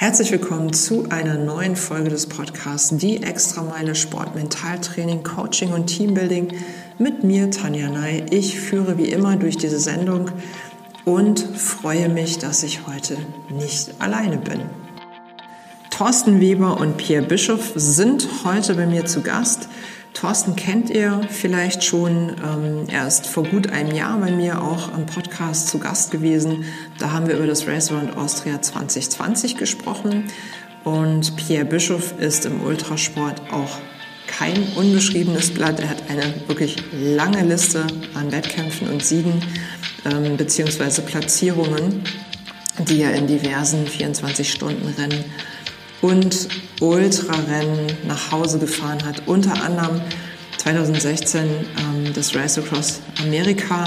Herzlich willkommen zu einer neuen Folge des Podcasts Die Extrameile Sport, Mentaltraining, Coaching und Teambuilding mit mir, Tanja Ney. Ich führe wie immer durch diese Sendung und freue mich, dass ich heute nicht alleine bin. Thorsten Weber und Pierre Bischoff sind heute bei mir zu Gast. Thorsten kennt ihr vielleicht schon. Ähm, er ist vor gut einem Jahr bei mir auch am Podcast zu Gast gewesen. Da haben wir über das Race Around Austria 2020 gesprochen. Und Pierre Bischoff ist im Ultrasport auch kein unbeschriebenes Blatt. Er hat eine wirklich lange Liste an Wettkämpfen und Siegen ähm, bzw. Platzierungen, die er in diversen 24-Stunden-Rennen und Ultrarennen nach Hause gefahren hat. Unter anderem 2016 ähm, das Race Across America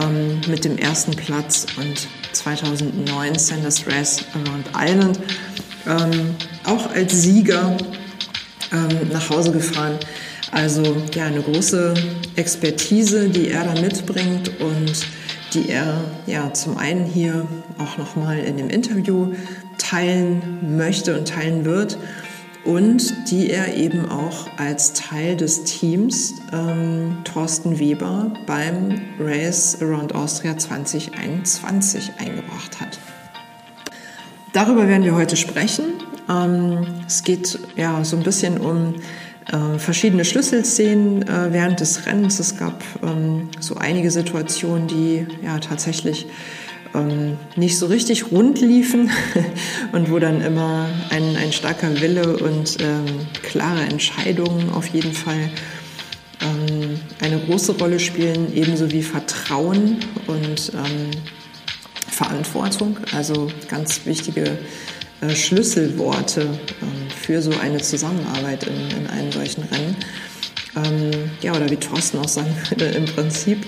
ähm, mit dem ersten Platz und 2019 das Race Around Island ähm, auch als Sieger ähm, nach Hause gefahren. Also ja, eine große Expertise, die er da mitbringt und die er ja zum einen hier auch nochmal in dem Interview teilen möchte und teilen wird und die er eben auch als Teil des Teams ähm, Thorsten Weber beim Race Around Austria 2021 eingebracht hat. Darüber werden wir heute sprechen. Ähm, es geht ja so ein bisschen um äh, verschiedene Schlüsselszenen äh, während des Rennens. Es gab ähm, so einige Situationen, die ja tatsächlich ähm, nicht so richtig rund liefen und wo dann immer ein, ein starker Wille und ähm, klare Entscheidungen auf jeden Fall ähm, eine große Rolle spielen, ebenso wie Vertrauen und ähm, Verantwortung, also ganz wichtige äh, Schlüsselworte äh, für so eine Zusammenarbeit in, in einem solchen Rennen. Ähm, ja, oder wie Thorsten auch sagen würde, im Prinzip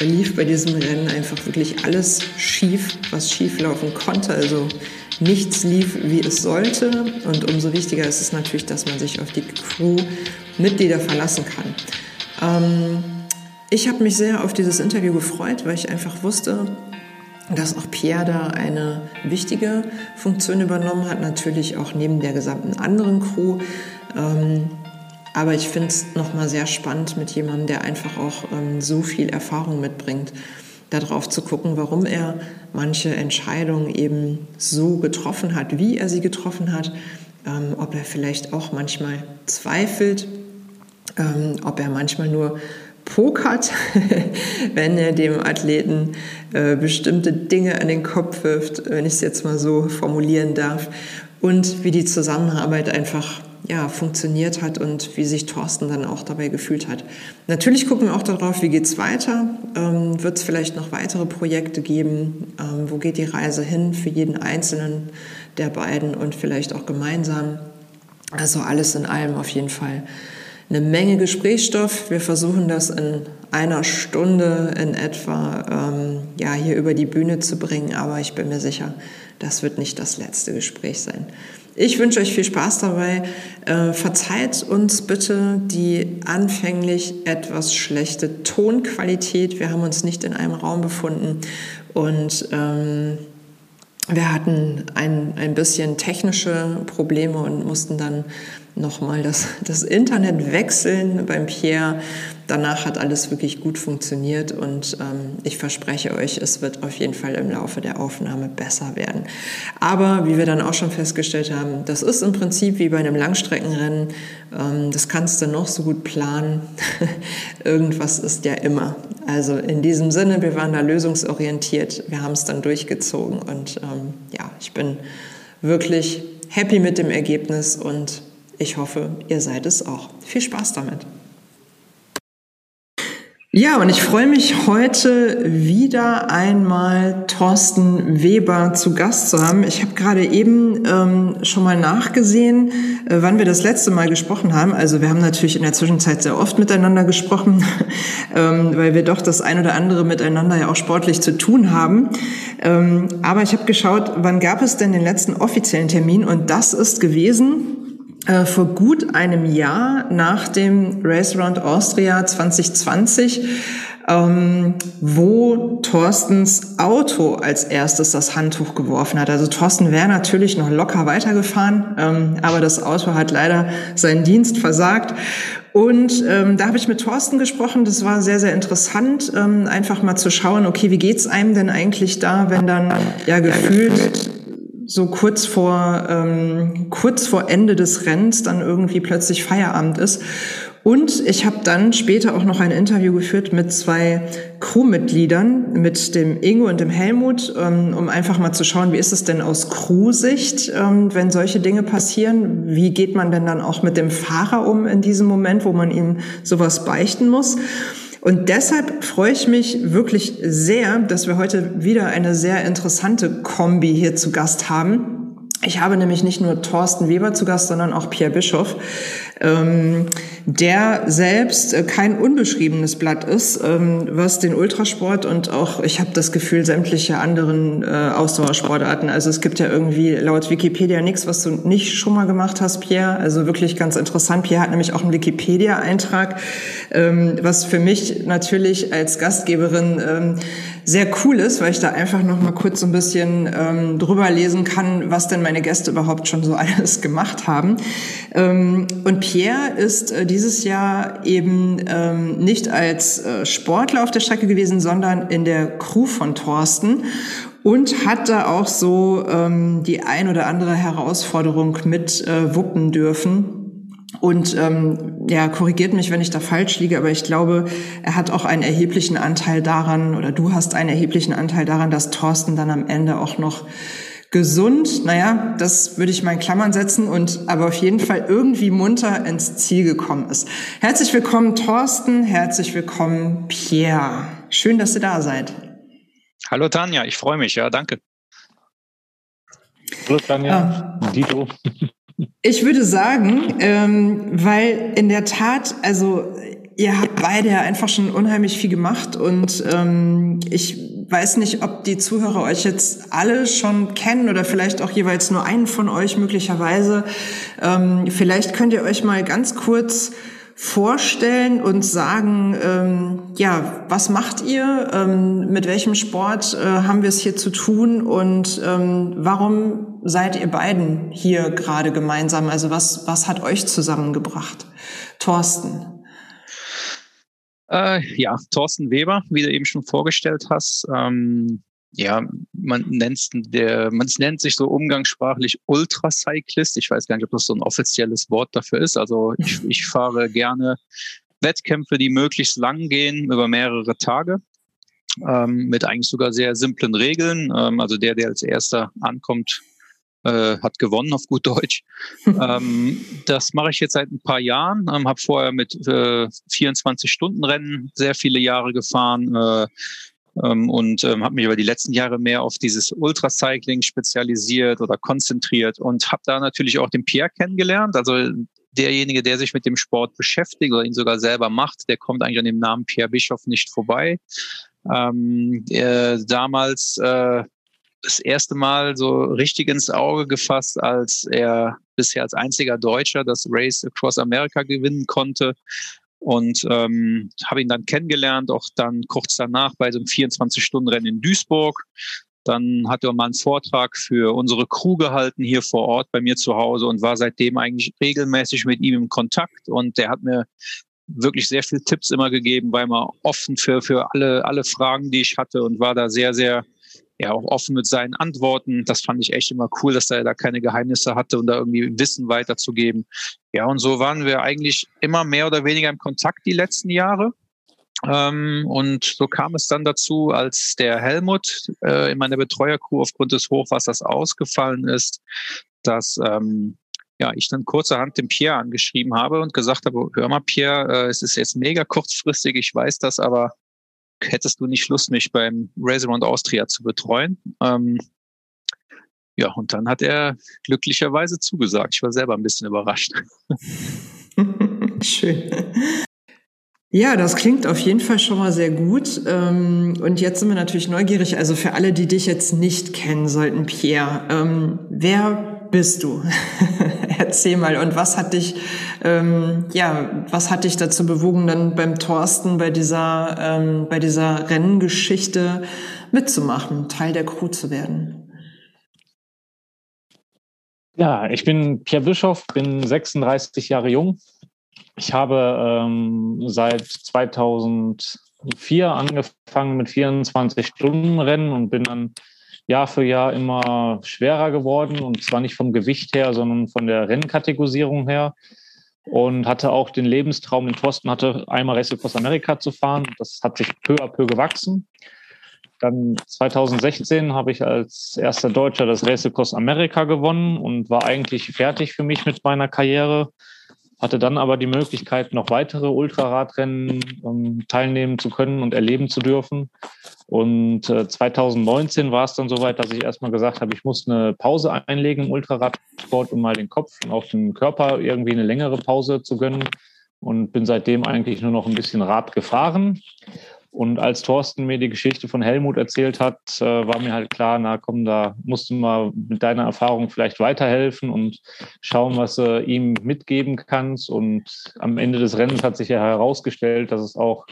lief bei diesem Rennen einfach wirklich alles schief, was schief laufen konnte. Also nichts lief, wie es sollte. Und umso wichtiger ist es natürlich, dass man sich auf die Crew-Mitglieder verlassen kann. Ähm, ich habe mich sehr auf dieses Interview gefreut, weil ich einfach wusste, dass auch Pierre da eine wichtige Funktion übernommen hat, natürlich auch neben der gesamten anderen Crew. Ähm, aber ich finde es nochmal sehr spannend mit jemandem, der einfach auch ähm, so viel Erfahrung mitbringt, darauf zu gucken, warum er manche Entscheidungen eben so getroffen hat, wie er sie getroffen hat, ähm, ob er vielleicht auch manchmal zweifelt, ähm, ob er manchmal nur pokert, wenn er dem Athleten äh, bestimmte Dinge an den Kopf wirft, wenn ich es jetzt mal so formulieren darf, und wie die Zusammenarbeit einfach ja, funktioniert hat und wie sich Thorsten dann auch dabei gefühlt hat. Natürlich gucken wir auch darauf, wie geht's weiter. Ähm, Wird es vielleicht noch weitere Projekte geben? Ähm, wo geht die Reise hin für jeden Einzelnen der beiden und vielleicht auch gemeinsam? Also alles in allem auf jeden Fall eine Menge Gesprächsstoff. Wir versuchen das in einer Stunde in etwa ähm, ja, hier über die Bühne zu bringen, aber ich bin mir sicher, das wird nicht das letzte Gespräch sein. Ich wünsche euch viel Spaß dabei. Äh, verzeiht uns bitte die anfänglich etwas schlechte Tonqualität. Wir haben uns nicht in einem Raum befunden und ähm, wir hatten ein, ein bisschen technische Probleme und mussten dann nochmal das, das Internet wechseln beim Pierre. Danach hat alles wirklich gut funktioniert und ähm, ich verspreche euch, es wird auf jeden Fall im Laufe der Aufnahme besser werden. Aber wie wir dann auch schon festgestellt haben, das ist im Prinzip wie bei einem Langstreckenrennen. Ähm, das kannst du noch so gut planen. Irgendwas ist ja immer. Also in diesem Sinne, wir waren da lösungsorientiert. Wir haben es dann durchgezogen und ähm, ja, ich bin wirklich happy mit dem Ergebnis und ich hoffe, ihr seid es auch. Viel Spaß damit. Ja, und ich freue mich heute wieder einmal Thorsten Weber zu Gast zu haben. Ich habe gerade eben ähm, schon mal nachgesehen, äh, wann wir das letzte Mal gesprochen haben. Also wir haben natürlich in der Zwischenzeit sehr oft miteinander gesprochen, ähm, weil wir doch das ein oder andere miteinander ja auch sportlich zu tun haben. Ähm, aber ich habe geschaut, wann gab es denn den letzten offiziellen Termin? Und das ist gewesen äh, vor gut einem Jahr nach dem Race Around Austria 2020. ähm, wo Thorstens Auto als erstes das Handtuch geworfen hat. Also Thorsten wäre natürlich noch locker weitergefahren, ähm, aber das Auto hat leider seinen Dienst versagt. Und ähm, da habe ich mit Thorsten gesprochen. Das war sehr, sehr interessant, ähm, einfach mal zu schauen, okay, wie geht's einem denn eigentlich da, wenn dann ja gefühlt so kurz vor ähm, kurz vor Ende des Rennens dann irgendwie plötzlich Feierabend ist. Und ich habe dann später auch noch ein Interview geführt mit zwei Crewmitgliedern, mit dem Ingo und dem Helmut, ähm, um einfach mal zu schauen, wie ist es denn aus Crew-Sicht, ähm, wenn solche Dinge passieren? Wie geht man denn dann auch mit dem Fahrer um in diesem Moment, wo man ihm sowas beichten muss? Und deshalb freue ich mich wirklich sehr, dass wir heute wieder eine sehr interessante Kombi hier zu Gast haben. Ich habe nämlich nicht nur Thorsten Weber zu Gast, sondern auch Pierre Bischoff ähm, der selbst äh, kein unbeschriebenes Blatt ist, ähm, was den Ultrasport und auch, ich habe das Gefühl, sämtliche anderen äh, Ausdauersportarten. Also es gibt ja irgendwie laut Wikipedia nichts, was du nicht schon mal gemacht hast, Pierre. Also wirklich ganz interessant. Pierre hat nämlich auch einen Wikipedia-Eintrag, ähm, was für mich natürlich als Gastgeberin ähm, sehr cool ist, weil ich da einfach noch mal kurz so ein bisschen ähm, drüber lesen kann, was denn meine Gäste überhaupt schon so alles gemacht haben. Ähm, und Pierre ist äh, dieses Jahr eben ähm, nicht als äh, Sportler auf der Strecke gewesen, sondern in der Crew von Thorsten und hat da auch so ähm, die ein oder andere Herausforderung mit äh, wuppen dürfen. Und ähm, ja, korrigiert mich, wenn ich da falsch liege, aber ich glaube, er hat auch einen erheblichen Anteil daran, oder du hast einen erheblichen Anteil daran, dass Thorsten dann am Ende auch noch gesund, naja, das würde ich mal in Klammern setzen und aber auf jeden Fall irgendwie munter ins Ziel gekommen ist. Herzlich willkommen, Thorsten, herzlich willkommen, Pierre. Schön, dass ihr da seid. Hallo Tanja, ich freue mich, ja, danke. Hallo Tanja, ah. Dito. Ich würde sagen, ähm, weil in der Tat, also ihr habt beide ja einfach schon unheimlich viel gemacht und ähm, ich weiß nicht, ob die Zuhörer euch jetzt alle schon kennen oder vielleicht auch jeweils nur einen von euch möglicherweise. Ähm, vielleicht könnt ihr euch mal ganz kurz vorstellen und sagen, ähm, ja, was macht ihr? Ähm, mit welchem Sport äh, haben wir es hier zu tun? Und ähm, warum seid ihr beiden hier gerade gemeinsam? Also was, was hat euch zusammengebracht? Thorsten. Äh, ja, Thorsten Weber, wie du eben schon vorgestellt hast. Ähm, ja, man nennt der, man nennt sich so umgangssprachlich Ultracyclist. Ich weiß gar nicht, ob das so ein offizielles Wort dafür ist. Also ich, ich fahre gerne Wettkämpfe, die möglichst lang gehen, über mehrere Tage. Ähm, mit eigentlich sogar sehr simplen Regeln. Ähm, also der, der als erster ankommt, äh, hat gewonnen auf gut Deutsch. ähm, das mache ich jetzt seit ein paar Jahren. Ähm, habe vorher mit äh, 24-Stunden-Rennen sehr viele Jahre gefahren. Äh, und ähm, habe mich über die letzten Jahre mehr auf dieses Ultracycling spezialisiert oder konzentriert und habe da natürlich auch den Pierre kennengelernt. Also derjenige, der sich mit dem Sport beschäftigt oder ihn sogar selber macht, der kommt eigentlich an dem Namen Pierre Bischoff nicht vorbei. Ähm, äh, damals äh, das erste Mal so richtig ins Auge gefasst, als er bisher als einziger Deutscher das Race Across America gewinnen konnte. Und ähm, habe ihn dann kennengelernt, auch dann kurz danach bei so einem 24-Stunden-Rennen in Duisburg. Dann hat er mal einen Vortrag für unsere Crew gehalten hier vor Ort bei mir zu Hause und war seitdem eigentlich regelmäßig mit ihm im Kontakt. Und der hat mir wirklich sehr viele Tipps immer gegeben, war immer offen für, für alle, alle Fragen, die ich hatte und war da sehr, sehr ja auch offen mit seinen Antworten. Das fand ich echt immer cool, dass er da keine Geheimnisse hatte und da irgendwie Wissen weiterzugeben. Ja, und so waren wir eigentlich immer mehr oder weniger im Kontakt die letzten Jahre. Ähm, und so kam es dann dazu, als der Helmut äh, in meiner Betreuercrew aufgrund des Hochwassers ausgefallen ist, dass ähm, ja, ich dann kurzerhand den Pierre angeschrieben habe und gesagt habe, hör mal, Pierre, äh, es ist jetzt mega kurzfristig, ich weiß das, aber hättest du nicht Lust, mich beim Race Around Austria zu betreuen? Ähm, ja, und dann hat er glücklicherweise zugesagt. Ich war selber ein bisschen überrascht. Schön. Ja, das klingt auf jeden Fall schon mal sehr gut. Ähm, und jetzt sind wir natürlich neugierig. Also für alle, die dich jetzt nicht kennen sollten, Pierre, ähm, wer bist du? Erzähl mal. Und was hat dich, ähm, ja, was hat dich dazu bewogen, dann beim Thorsten bei dieser, ähm, bei dieser Renngeschichte mitzumachen, Teil der Crew zu werden? Ja, ich bin Pierre Bischoff, bin 36 Jahre jung. Ich habe ähm, seit 2004 angefangen mit 24 Stunden Rennen und bin dann Jahr für Jahr immer schwerer geworden und zwar nicht vom Gewicht her, sondern von der Rennkategorisierung her und hatte auch den Lebenstraum in Thorsten hatte, einmal Race Across America zu fahren. Das hat sich peu à peu gewachsen. Dann 2016 habe ich als erster Deutscher das Race Across America gewonnen und war eigentlich fertig für mich mit meiner Karriere hatte dann aber die Möglichkeit, noch weitere Ultraradrennen ähm, teilnehmen zu können und erleben zu dürfen. Und äh, 2019 war es dann soweit, dass ich erstmal gesagt habe, ich muss eine Pause einlegen im Ultraradsport, um mal den Kopf und auch den Körper irgendwie eine längere Pause zu gönnen. Und bin seitdem eigentlich nur noch ein bisschen Rad gefahren. Und als Thorsten mir die Geschichte von Helmut erzählt hat, äh, war mir halt klar, na komm, da musst du mal mit deiner Erfahrung vielleicht weiterhelfen und schauen, was du ihm mitgeben kannst. Und am Ende des Rennens hat sich ja herausgestellt, dass es auch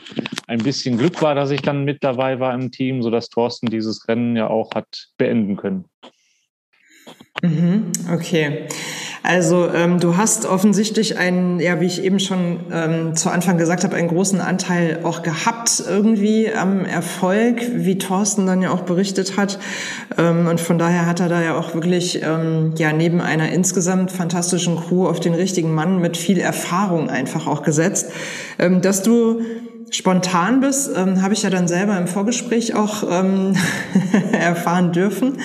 ein bisschen Glück war, dass ich dann mit dabei war im Team, sodass Thorsten dieses Rennen ja auch hat beenden können. Mhm, okay. Also ähm, du hast offensichtlich einen, ja, wie ich eben schon ähm, zu Anfang gesagt habe, einen großen Anteil auch gehabt irgendwie am Erfolg, wie Thorsten dann ja auch berichtet hat. Ähm, und von daher hat er da ja auch wirklich ähm, ja neben einer insgesamt fantastischen Crew auf den richtigen Mann mit viel Erfahrung einfach auch gesetzt. Ähm, dass du spontan bist, ähm, habe ich ja dann selber im Vorgespräch auch ähm, erfahren dürfen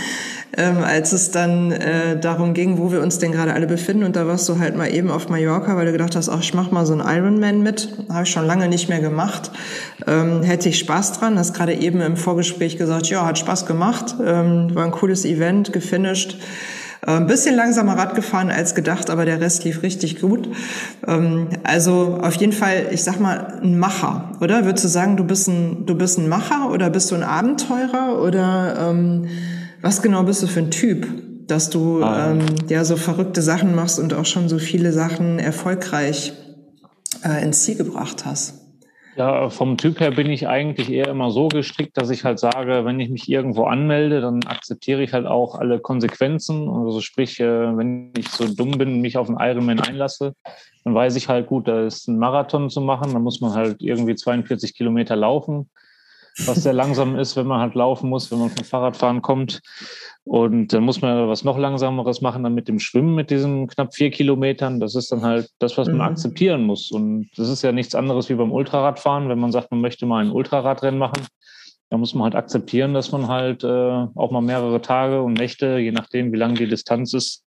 ähm, als es dann äh, darum ging, wo wir uns denn gerade alle befinden. Und da warst du halt mal eben auf Mallorca, weil du gedacht hast, ach, ich mach mal so einen Ironman mit. Habe ich schon lange nicht mehr gemacht. Ähm, hätte ich Spaß dran. Hast gerade eben im Vorgespräch gesagt, ja, hat Spaß gemacht. Ähm, war ein cooles Event, gefinisht. Äh, ein bisschen langsamer Rad gefahren als gedacht, aber der Rest lief richtig gut. Ähm, also auf jeden Fall, ich sag mal, ein Macher, oder? Würdest du sagen, du bist ein, du bist ein Macher oder bist du ein Abenteurer oder ähm, was genau bist du für ein Typ, dass du ah. ähm, ja so verrückte Sachen machst und auch schon so viele Sachen erfolgreich äh, ins Ziel gebracht hast? Ja, vom Typ her bin ich eigentlich eher immer so gestrickt, dass ich halt sage, wenn ich mich irgendwo anmelde, dann akzeptiere ich halt auch alle Konsequenzen. Also sprich, äh, wenn ich so dumm bin und mich auf einen Ironman einlasse, dann weiß ich halt gut, da ist ein Marathon zu machen, dann muss man halt irgendwie 42 Kilometer laufen was sehr langsam ist, wenn man halt laufen muss, wenn man vom Fahrradfahren kommt. Und dann muss man was noch langsameres machen dann mit dem Schwimmen, mit diesen knapp vier Kilometern. Das ist dann halt das, was man mhm. akzeptieren muss. Und das ist ja nichts anderes wie beim Ultraradfahren. Wenn man sagt, man möchte mal ein Ultraradrennen machen, dann muss man halt akzeptieren, dass man halt äh, auch mal mehrere Tage und Nächte, je nachdem, wie lang die Distanz ist,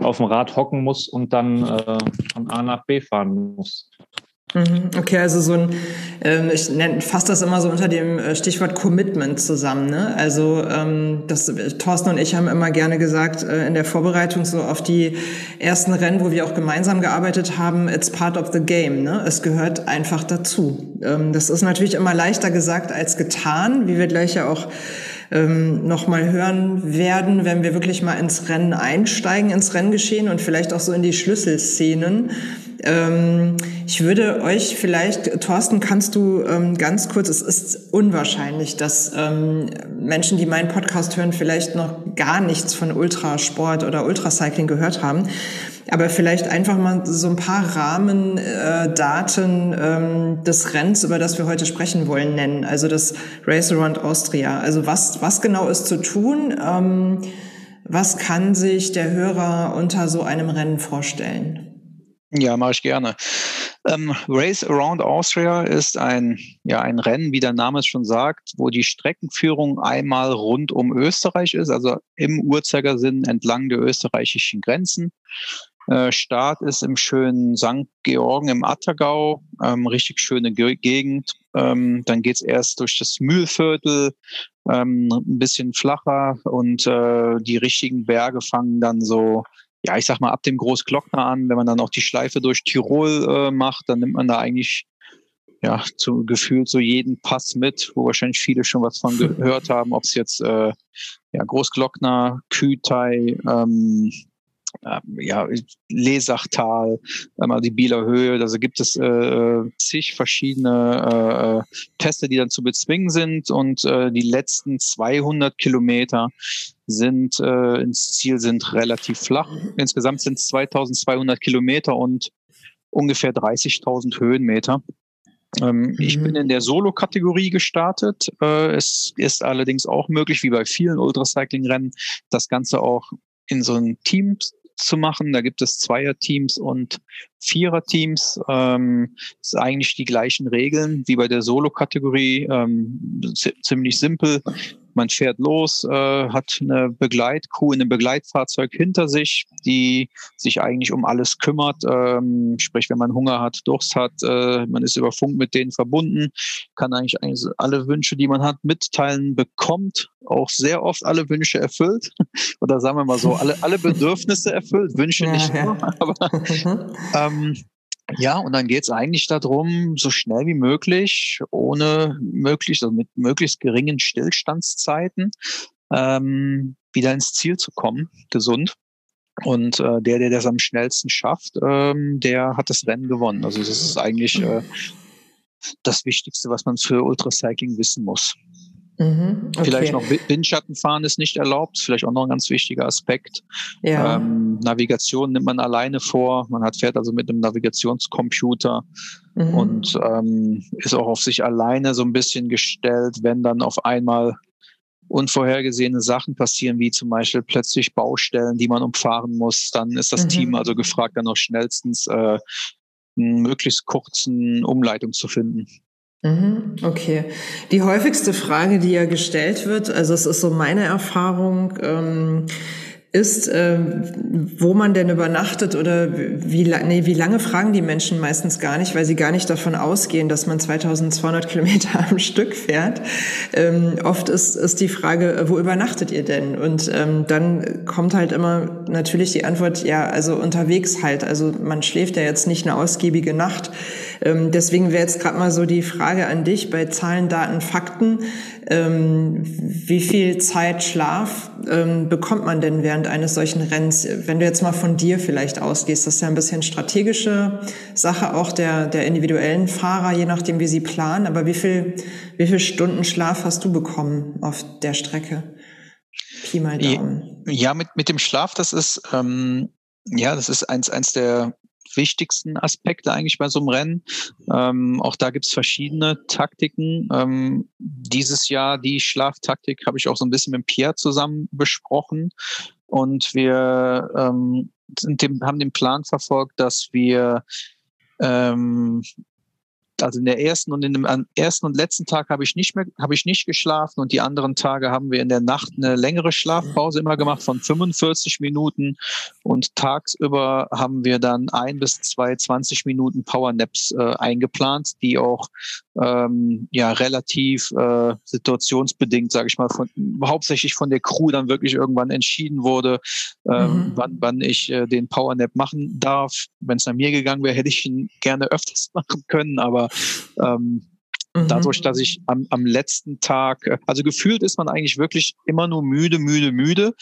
auf dem Rad hocken muss und dann äh, von A nach B fahren muss. Mhm. Okay, also so ein, ähm, ich fasse das immer so unter dem äh, Stichwort Commitment zusammen. Ne? Also ähm, das, Thorsten und ich haben immer gerne gesagt äh, in der Vorbereitung so auf die ersten Rennen, wo wir auch gemeinsam gearbeitet haben, it's part of the game. Ne? Es gehört einfach dazu. Ähm, das ist natürlich immer leichter gesagt als getan, wie wir gleich ja auch ähm, noch mal hören werden, wenn wir wirklich mal ins Rennen einsteigen, ins Renngeschehen und vielleicht auch so in die Schlüsselszenen. Ähm, ich würde euch vielleicht, Thorsten, kannst du ähm, ganz kurz, es ist unwahrscheinlich, dass ähm, Menschen, die meinen Podcast hören, vielleicht noch gar nichts von Ultrasport oder Ultracycling gehört haben. Aber vielleicht einfach mal so ein paar Rahmendaten äh, ähm, des Rennens, über das wir heute sprechen wollen, nennen. Also das Race Around Austria. Also was, was genau ist zu tun? Ähm, was kann sich der Hörer unter so einem Rennen vorstellen? Ja, mache ich gerne. Ähm, Race Around Austria ist ein, ja, ein Rennen, wie der Name es schon sagt, wo die Streckenführung einmal rund um Österreich ist, also im Uhrzeigersinn entlang der österreichischen Grenzen. Äh, Start ist im schönen St. Georgen im Attergau, ähm, richtig schöne Ge Gegend. Ähm, dann geht's erst durch das Mühlviertel, ähm, ein bisschen flacher und äh, die richtigen Berge fangen dann so ja, ich sag mal, ab dem Großglockner an, wenn man dann auch die Schleife durch Tirol äh, macht, dann nimmt man da eigentlich ja zu gefühlt so jeden Pass mit, wo wahrscheinlich viele schon was von gehört haben, ob es jetzt äh, ja, Großglockner, Kütai, ähm, ja, Lesachtal, einmal die Bieler Höhe, also gibt es äh, zig verschiedene äh, Pässe, die dann zu bezwingen sind und äh, die letzten 200 Kilometer sind äh, ins Ziel sind relativ flach. Insgesamt sind es 2200 Kilometer und ungefähr 30.000 Höhenmeter. Ähm, mhm. Ich bin in der Solo-Kategorie gestartet. Äh, es ist allerdings auch möglich, wie bei vielen Ultracycling-Rennen, das Ganze auch in so ein Team zu machen. Da gibt es Zweier-Teams und Vierer-Teams. Ähm, ist eigentlich die gleichen Regeln wie bei der Solo-Kategorie. Ähm, ziemlich simpel. Man fährt los, äh, hat eine Begleitcrew in einem Begleitfahrzeug hinter sich, die sich eigentlich um alles kümmert. Ähm, sprich, wenn man Hunger hat, Durst hat, äh, man ist über Funk mit denen verbunden, kann eigentlich, eigentlich alle Wünsche, die man hat, mitteilen, bekommt auch sehr oft alle Wünsche erfüllt. Oder sagen wir mal so, alle, alle Bedürfnisse erfüllt, Wünsche ja, nicht nur. Aber, mhm. ähm, ja, und dann geht es eigentlich darum, so schnell wie möglich, ohne möglichst, also mit möglichst geringen Stillstandszeiten, ähm, wieder ins Ziel zu kommen, gesund. Und äh, der, der das am schnellsten schafft, ähm, der hat das Rennen gewonnen. Also das ist eigentlich äh, das Wichtigste, was man für Ultracycling wissen muss. Mhm, okay. Vielleicht noch Windschattenfahren ist nicht erlaubt, vielleicht auch noch ein ganz wichtiger Aspekt. Ja. Ähm, Navigation nimmt man alleine vor, man hat fährt also mit einem Navigationscomputer mhm. und ähm, ist auch auf sich alleine so ein bisschen gestellt, wenn dann auf einmal unvorhergesehene Sachen passieren, wie zum Beispiel plötzlich Baustellen, die man umfahren muss, dann ist das mhm. Team also gefragt, dann noch schnellstens äh, einen möglichst kurzen Umleitung zu finden. Mhm, okay. Die häufigste Frage, die ja gestellt wird, also es ist so meine Erfahrung, ähm, ist, äh, wo man denn übernachtet oder wie, nee, wie lange fragen die Menschen meistens gar nicht, weil sie gar nicht davon ausgehen, dass man 2200 Kilometer am Stück fährt. Ähm, oft ist, ist die Frage, wo übernachtet ihr denn? Und ähm, dann kommt halt immer natürlich die Antwort, ja, also unterwegs halt. Also man schläft ja jetzt nicht eine ausgiebige Nacht. Ähm, deswegen wäre jetzt gerade mal so die Frage an dich bei Zahlen, Daten, Fakten. Ähm, wie viel Zeit Schlaf ähm, bekommt man denn während eines solchen Rennens? Wenn du jetzt mal von dir vielleicht ausgehst, das ist ja ein bisschen strategische Sache auch der, der individuellen Fahrer, je nachdem, wie sie planen. Aber wie viel, wie viel Stunden Schlaf hast du bekommen auf der Strecke? Pi mal Daumen. Ja, mit, mit dem Schlaf, das ist, ähm, ja, das ist eins, eins der wichtigsten Aspekte eigentlich bei so einem Rennen. Ähm, auch da gibt es verschiedene Taktiken. Ähm, dieses Jahr die Schlaftaktik habe ich auch so ein bisschen mit Pierre zusammen besprochen. Und wir ähm, dem, haben den Plan verfolgt, dass wir ähm, also in der ersten und in dem ersten und letzten Tag habe ich nicht mehr, habe ich nicht geschlafen und die anderen Tage haben wir in der Nacht eine längere Schlafpause immer gemacht von 45 Minuten und tagsüber haben wir dann ein bis zwei 20 Minuten Powernaps äh, eingeplant, die auch ähm, ja relativ äh, situationsbedingt, sage ich mal, von, hauptsächlich von der Crew dann wirklich irgendwann entschieden wurde, ähm, mhm. wann, wann ich äh, den Powernap machen darf. Wenn es nach mir gegangen wäre, hätte ich ihn gerne öfters machen können, aber ähm, Mhm. Dadurch, dass ich am, am letzten Tag, äh, also gefühlt ist man eigentlich wirklich immer nur müde, müde, müde,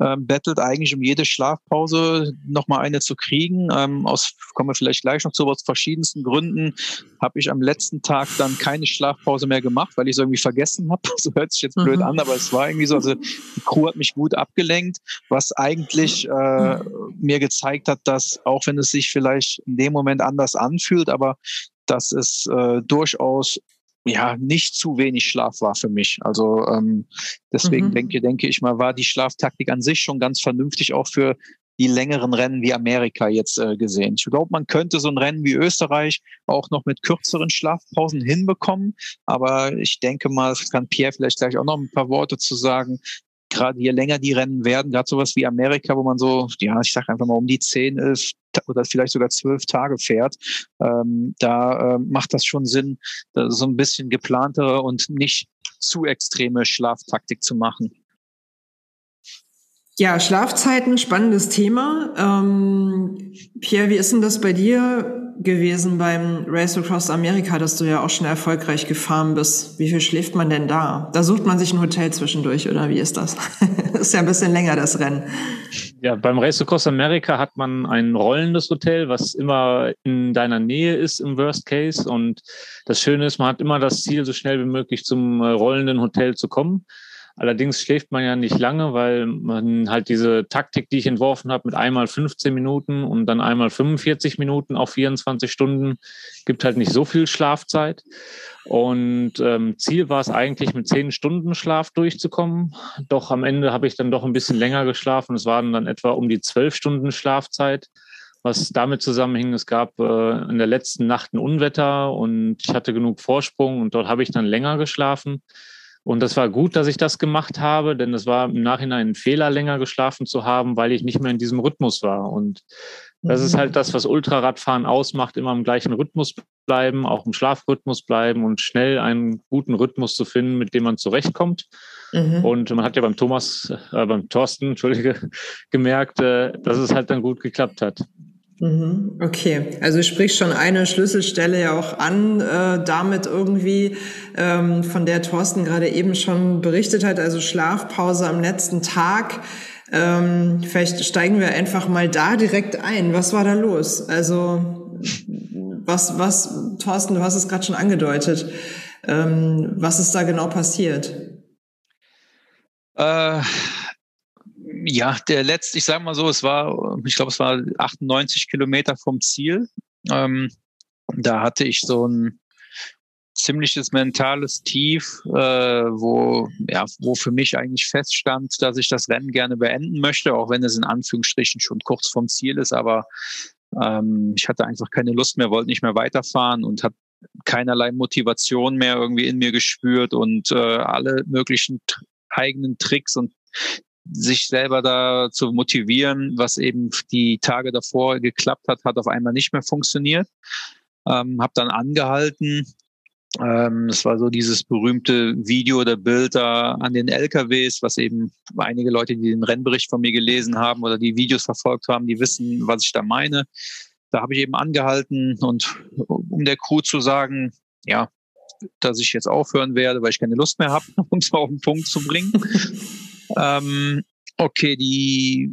ähm, bettelt eigentlich um jede Schlafpause nochmal eine zu kriegen. Ähm, aus, kommen wir vielleicht gleich noch zu, aus verschiedensten Gründen habe ich am letzten Tag dann keine Schlafpause mehr gemacht, weil ich es irgendwie vergessen habe. So hört sich jetzt blöd mhm. an, aber es war irgendwie so, also die Crew hat mich gut abgelenkt, was eigentlich äh, mhm. mir gezeigt hat, dass auch wenn es sich vielleicht in dem Moment anders anfühlt, aber dass es äh, durchaus ja nicht zu wenig Schlaf war für mich. Also ähm, deswegen mhm. denke, denke ich mal, war die Schlaftaktik an sich schon ganz vernünftig auch für die längeren Rennen wie Amerika jetzt äh, gesehen. Ich glaube, man könnte so ein Rennen wie Österreich auch noch mit kürzeren Schlafpausen hinbekommen. Aber ich denke mal, kann Pierre vielleicht gleich auch noch ein paar Worte zu sagen gerade je länger die Rennen werden, gerade sowas wie Amerika, wo man so, ja, ich sage einfach mal um die zehn, elf oder vielleicht sogar zwölf Tage fährt, ähm, da äh, macht das schon Sinn, da so ein bisschen geplantere und nicht zu extreme Schlaftaktik zu machen. Ja, Schlafzeiten, spannendes Thema. Ähm, Pierre, wie ist denn das bei dir? Gewesen beim Race Across America, dass du ja auch schon erfolgreich gefahren bist. Wie viel schläft man denn da? Da sucht man sich ein Hotel zwischendurch oder wie ist das? das ist ja ein bisschen länger, das Rennen. Ja, beim Race Across America hat man ein rollendes Hotel, was immer in deiner Nähe ist im Worst Case. Und das Schöne ist, man hat immer das Ziel, so schnell wie möglich zum äh, rollenden Hotel zu kommen. Allerdings schläft man ja nicht lange, weil man halt diese Taktik, die ich entworfen habe, mit einmal 15 Minuten und dann einmal 45 Minuten auf 24 Stunden, gibt halt nicht so viel Schlafzeit. Und ähm, Ziel war es eigentlich, mit 10 Stunden Schlaf durchzukommen. Doch am Ende habe ich dann doch ein bisschen länger geschlafen. Es waren dann etwa um die 12 Stunden Schlafzeit was damit zusammenhing, es gab äh, in der letzten Nacht ein Unwetter und ich hatte genug Vorsprung und dort habe ich dann länger geschlafen. Und das war gut, dass ich das gemacht habe, denn es war im Nachhinein ein Fehler, länger geschlafen zu haben, weil ich nicht mehr in diesem Rhythmus war. Und das ist halt das, was Ultraradfahren ausmacht, immer im gleichen Rhythmus bleiben, auch im Schlafrhythmus bleiben und schnell einen guten Rhythmus zu finden, mit dem man zurechtkommt. Mhm. Und man hat ja beim Thomas, äh, beim Thorsten, Entschuldige, gemerkt, äh, dass es halt dann gut geklappt hat. Mhm. Okay, also du sprichst schon eine Schlüsselstelle ja auch an, äh, damit irgendwie, ähm, von der Thorsten gerade eben schon berichtet hat, also Schlafpause am letzten Tag. Ähm, vielleicht steigen wir einfach mal da direkt ein. Was war da los? Also was, was, Thorsten, du hast es gerade schon angedeutet. Ähm, was ist da genau passiert? Äh ja, der letzte, ich sage mal so, es war, ich glaube, es war 98 Kilometer vom Ziel. Ähm, da hatte ich so ein ziemliches mentales Tief, äh, wo ja, wo für mich eigentlich feststand, dass ich das Rennen gerne beenden möchte, auch wenn es in Anführungsstrichen schon kurz vom Ziel ist. Aber ähm, ich hatte einfach keine Lust mehr, wollte nicht mehr weiterfahren und habe keinerlei Motivation mehr irgendwie in mir gespürt und äh, alle möglichen eigenen Tricks und sich selber da zu motivieren, was eben die Tage davor geklappt hat, hat auf einmal nicht mehr funktioniert. Ähm, habe dann angehalten. Ähm, war so dieses berühmte Video oder Bild da an den LKWs, was eben einige Leute, die den Rennbericht von mir gelesen haben oder die Videos verfolgt haben, die wissen, was ich da meine. Da habe ich eben angehalten und um der Crew zu sagen, ja, dass ich jetzt aufhören werde, weil ich keine Lust mehr habe, um es auf den Punkt zu bringen. Ähm, okay, die,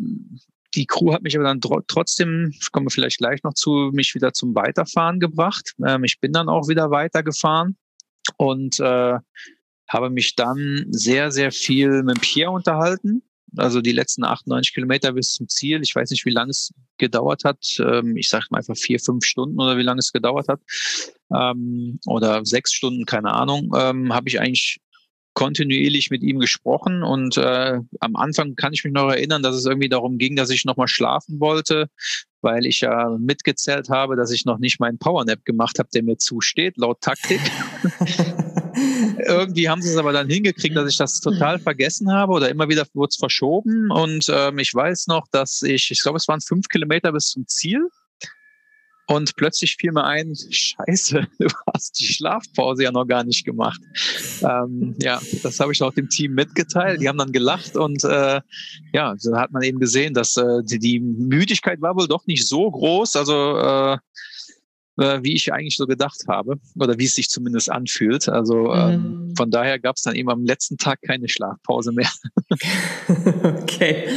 die Crew hat mich aber dann trotzdem, ich komme vielleicht gleich noch zu, mich wieder zum Weiterfahren gebracht. Ähm, ich bin dann auch wieder weitergefahren und äh, habe mich dann sehr, sehr viel mit Pierre unterhalten. Also die letzten 98 Kilometer bis zum Ziel. Ich weiß nicht, wie lange es gedauert hat. Ähm, ich sage mal einfach vier, fünf Stunden oder wie lange es gedauert hat. Ähm, oder sechs Stunden, keine Ahnung. Ähm, habe ich eigentlich kontinuierlich mit ihm gesprochen und äh, am Anfang kann ich mich noch erinnern, dass es irgendwie darum ging, dass ich nochmal schlafen wollte, weil ich ja mitgezählt habe, dass ich noch nicht meinen Powernap gemacht habe, der mir zusteht, laut Taktik. irgendwie haben sie es aber dann hingekriegt, dass ich das total vergessen habe oder immer wieder wurde es verschoben und ähm, ich weiß noch, dass ich, ich glaube, es waren fünf Kilometer bis zum Ziel und plötzlich fiel mir ein, scheiße, du hast die Schlafpause ja noch gar nicht gemacht. Ähm, ja, das habe ich auch dem Team mitgeteilt. Die haben dann gelacht und äh, ja, so hat man eben gesehen, dass äh, die, die Müdigkeit war wohl doch nicht so groß. Also äh, äh, wie ich eigentlich so gedacht habe oder wie es sich zumindest anfühlt. Also ähm, mhm. von daher gab es dann eben am letzten Tag keine Schlafpause mehr. okay.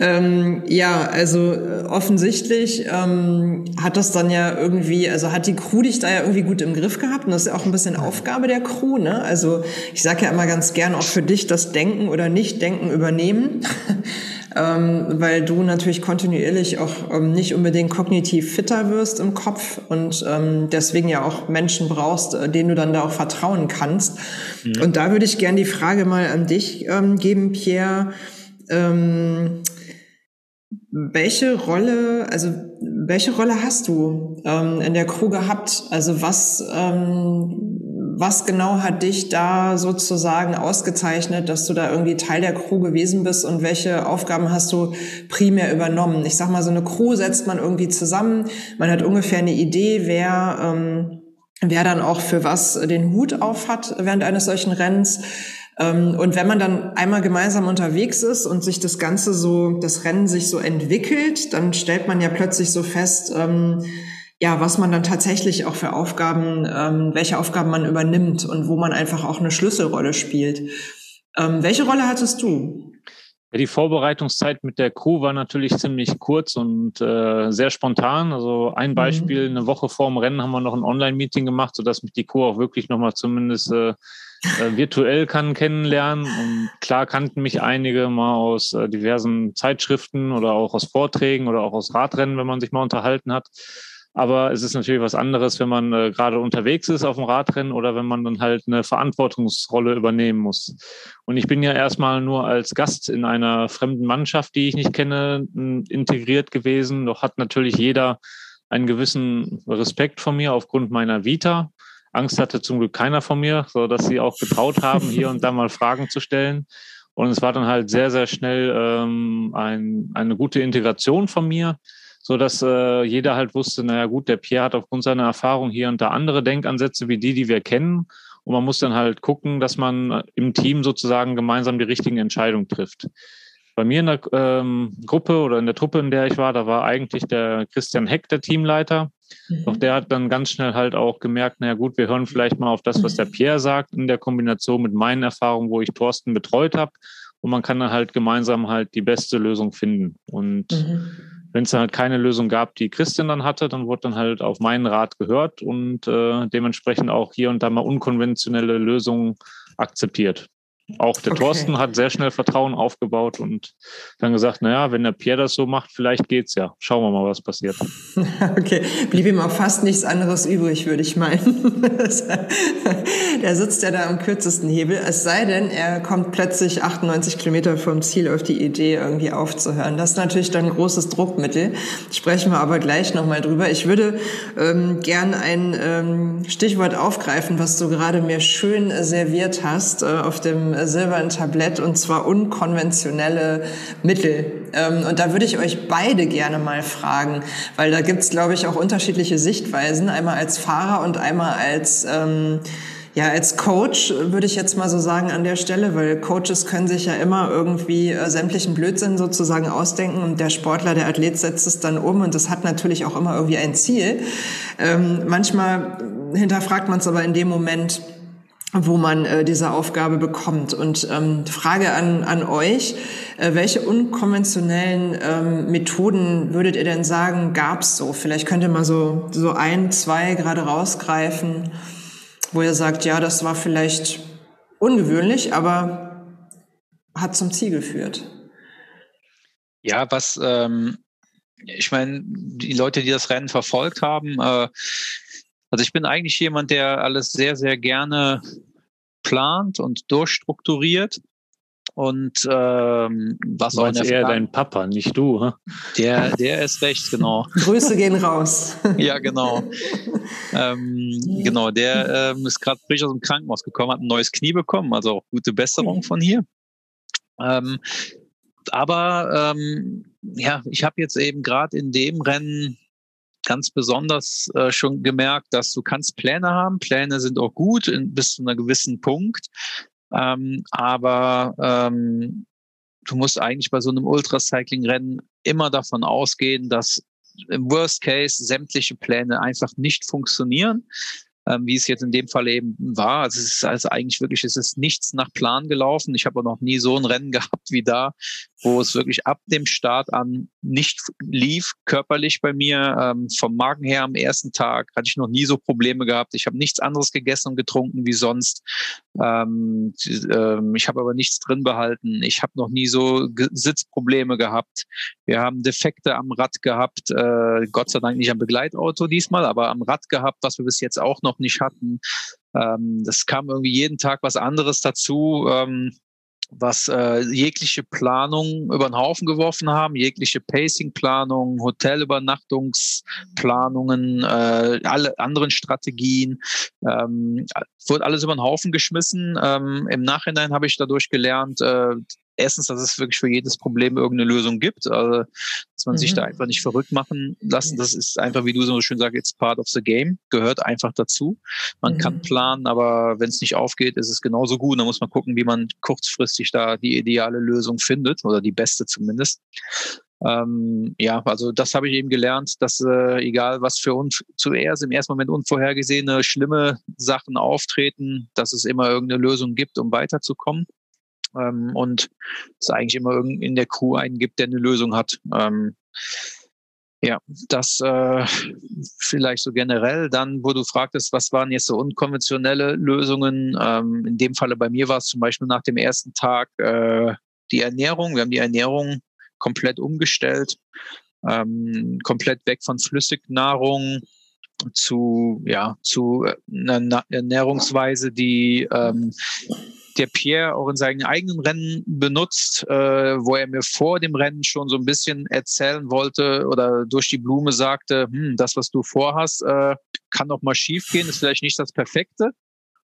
Ähm, ja, also äh, offensichtlich ähm, hat das dann ja irgendwie, also hat die Crew dich da ja irgendwie gut im Griff gehabt und das ist ja auch ein bisschen Aufgabe der Crew, ne? Also ich sage ja immer ganz gern auch für dich das Denken oder Nicht-Denken übernehmen. ähm, weil du natürlich kontinuierlich auch ähm, nicht unbedingt kognitiv fitter wirst im Kopf und ähm, deswegen ja auch Menschen brauchst, äh, denen du dann da auch vertrauen kannst. Mhm. Und da würde ich gerne die Frage mal an dich ähm, geben, Pierre. Ähm, welche Rolle, also welche Rolle hast du ähm, in der Crew gehabt? Also was, was genau hat dich da sozusagen ausgezeichnet, dass du da irgendwie Teil der Crew gewesen bist und welche Aufgaben hast du primär übernommen? Ich sag mal, so eine Crew setzt man irgendwie zusammen, man hat ungefähr eine Idee, wer ähm, wer dann auch für was den Hut auf hat während eines solchen Rennens. Ähm, und wenn man dann einmal gemeinsam unterwegs ist und sich das Ganze so, das Rennen sich so entwickelt, dann stellt man ja plötzlich so fest, ähm, ja, was man dann tatsächlich auch für Aufgaben, ähm, welche Aufgaben man übernimmt und wo man einfach auch eine Schlüsselrolle spielt. Ähm, welche Rolle hattest du? Ja, die Vorbereitungszeit mit der Crew war natürlich ziemlich kurz und äh, sehr spontan. Also ein mhm. Beispiel, mhm. eine Woche vor dem Rennen haben wir noch ein Online-Meeting gemacht, sodass mich die Crew auch wirklich nochmal zumindest äh, äh, virtuell kann kennenlernen. Und klar kannten mich einige mal aus äh, diversen Zeitschriften oder auch aus Vorträgen oder auch aus Radrennen, wenn man sich mal unterhalten hat. Aber es ist natürlich was anderes, wenn man äh, gerade unterwegs ist auf dem Radrennen oder wenn man dann halt eine Verantwortungsrolle übernehmen muss. Und ich bin ja erstmal nur als Gast in einer fremden Mannschaft, die ich nicht kenne, integriert gewesen. Doch hat natürlich jeder einen gewissen Respekt vor mir aufgrund meiner Vita. Angst hatte zum Glück keiner von mir, so dass sie auch getraut haben, hier und da mal Fragen zu stellen. Und es war dann halt sehr, sehr schnell ähm, ein, eine gute Integration von mir so dass äh, jeder halt wusste, naja gut, der Pierre hat aufgrund seiner Erfahrung hier und da andere Denkansätze wie die, die wir kennen. Und man muss dann halt gucken, dass man im Team sozusagen gemeinsam die richtigen Entscheidungen trifft. Bei mir in der ähm, Gruppe oder in der Truppe, in der ich war, da war eigentlich der Christian Heck der Teamleiter. Mhm. Doch der hat dann ganz schnell halt auch gemerkt, naja gut, wir hören vielleicht mal auf das, was der Pierre sagt, in der Kombination mit meinen Erfahrungen, wo ich Thorsten betreut habe. Und man kann dann halt gemeinsam halt die beste Lösung finden. Und mhm wenn es halt keine Lösung gab, die Christian dann hatte, dann wurde dann halt auf meinen Rat gehört und äh, dementsprechend auch hier und da mal unkonventionelle Lösungen akzeptiert. Auch der okay. Thorsten hat sehr schnell Vertrauen aufgebaut und dann gesagt, naja, wenn der Pierre das so macht, vielleicht geht's ja. Schauen wir mal, was passiert. Okay, blieb ihm auch fast nichts anderes übrig, würde ich meinen. der sitzt ja da am kürzesten Hebel. Es sei denn, er kommt plötzlich 98 Kilometer vom Ziel auf die Idee, irgendwie aufzuhören. Das ist natürlich dann ein großes Druckmittel. Sprechen wir aber gleich nochmal drüber. Ich würde ähm, gern ein ähm, Stichwort aufgreifen, was du gerade mir schön serviert hast äh, auf dem silbernen Tablett und zwar unkonventionelle Mittel. Ähm, und da würde ich euch beide gerne mal fragen, weil da gibt's, glaube ich, auch unterschiedliche Sichtweisen, einmal als Fahrer und einmal als ähm, ja, als Coach würde ich jetzt mal so sagen an der Stelle, weil Coaches können sich ja immer irgendwie äh, sämtlichen Blödsinn sozusagen ausdenken und der Sportler, der Athlet setzt es dann um und das hat natürlich auch immer irgendwie ein Ziel. Ähm, manchmal hinterfragt man es aber in dem Moment, wo man äh, diese Aufgabe bekommt. Und ähm, Frage an, an euch, äh, welche unkonventionellen ähm, Methoden würdet ihr denn sagen, gab's so? Vielleicht könnt ihr mal so, so ein, zwei gerade rausgreifen, wo ihr sagt, ja, das war vielleicht ungewöhnlich, aber hat zum Ziel geführt. Ja, was, ähm, ich meine, die Leute, die das Rennen verfolgt haben, äh, also ich bin eigentlich jemand, der alles sehr, sehr gerne plant und durchstrukturiert. Und ähm, was auch eher dein Papa, nicht du, huh? Der, der ist recht, genau. Grüße gehen raus. ja, genau. ähm, genau, der ähm, ist gerade frisch aus dem Krankenhaus gekommen, hat ein neues Knie bekommen, also auch gute Besserung von hier. Ähm, aber ähm, ja, ich habe jetzt eben gerade in dem Rennen ganz besonders äh, schon gemerkt, dass du kannst Pläne haben. Pläne sind auch gut in, bis zu einem gewissen Punkt. Ähm, aber ähm, du musst eigentlich bei so einem Ultracycling-Rennen immer davon ausgehen, dass im Worst Case sämtliche Pläne einfach nicht funktionieren ähm, wie es jetzt in dem Fall eben war. Also es ist also eigentlich wirklich, es ist nichts nach Plan gelaufen. Ich habe noch nie so ein Rennen gehabt wie da, wo es wirklich ab dem Start an nicht lief, körperlich bei mir. Ähm, vom Magen her am ersten Tag hatte ich noch nie so Probleme gehabt. Ich habe nichts anderes gegessen und getrunken wie sonst. Ähm, ähm, ich habe aber nichts drin behalten. Ich habe noch nie so Sitzprobleme gehabt. Wir haben Defekte am Rad gehabt. Äh, Gott sei Dank nicht am Begleitauto diesmal, aber am Rad gehabt, was wir bis jetzt auch noch nicht hatten. Ähm, das kam irgendwie jeden Tag was anderes dazu. Ähm, was äh, jegliche Planung über den Haufen geworfen haben, jegliche Pacing-Planung, Hotelübernachtungsplanungen, äh, alle anderen Strategien, ähm, wurde alles über den Haufen geschmissen. Ähm, Im Nachhinein habe ich dadurch gelernt, äh, erstens, dass es wirklich für jedes Problem irgendeine Lösung gibt, also, dass man mhm. sich da einfach nicht verrückt machen lassen. Das ist einfach, wie du so schön sagst, it's part of the game, gehört einfach dazu. Man mhm. kann planen, aber wenn es nicht aufgeht, ist es genauso gut. Da muss man gucken, wie man kurzfristig da die ideale Lösung findet oder die beste zumindest. Ähm, ja, also das habe ich eben gelernt, dass äh, egal was für uns zuerst im ersten Moment unvorhergesehene, schlimme Sachen auftreten, dass es immer irgendeine Lösung gibt, um weiterzukommen. Ähm, und es eigentlich immer in der Crew einen gibt, der eine Lösung hat. Ähm, ja, das äh, vielleicht so generell. Dann, wo du fragtest, was waren jetzt so unkonventionelle Lösungen? Ähm, in dem Falle bei mir war es zum Beispiel nach dem ersten Tag äh, die Ernährung. Wir haben die Ernährung komplett umgestellt, ähm, komplett weg von Flüssignahrung zu ja zu einer Ernährungsweise, die ähm, der Pierre auch in seinen eigenen Rennen benutzt, äh, wo er mir vor dem Rennen schon so ein bisschen erzählen wollte oder durch die Blume sagte, hm, das, was du vorhast, äh, kann doch mal schief gehen, ist vielleicht nicht das Perfekte.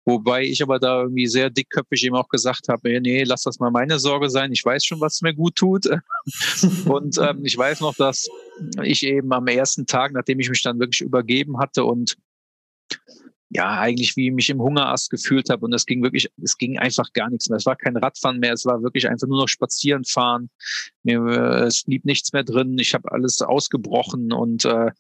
Wobei ich aber da irgendwie sehr dickköpfig ihm auch gesagt habe, nee, lass das mal meine Sorge sein. Ich weiß schon, was mir gut tut. und ähm, ich weiß noch, dass ich eben am ersten Tag, nachdem ich mich dann wirklich übergeben hatte und ja, eigentlich wie ich mich im Hungerast gefühlt habe und es ging wirklich, es ging einfach gar nichts mehr. Es war kein Radfahren mehr, es war wirklich einfach nur noch spazieren fahren. Mir, äh, es blieb nichts mehr drin. Ich habe alles ausgebrochen und äh,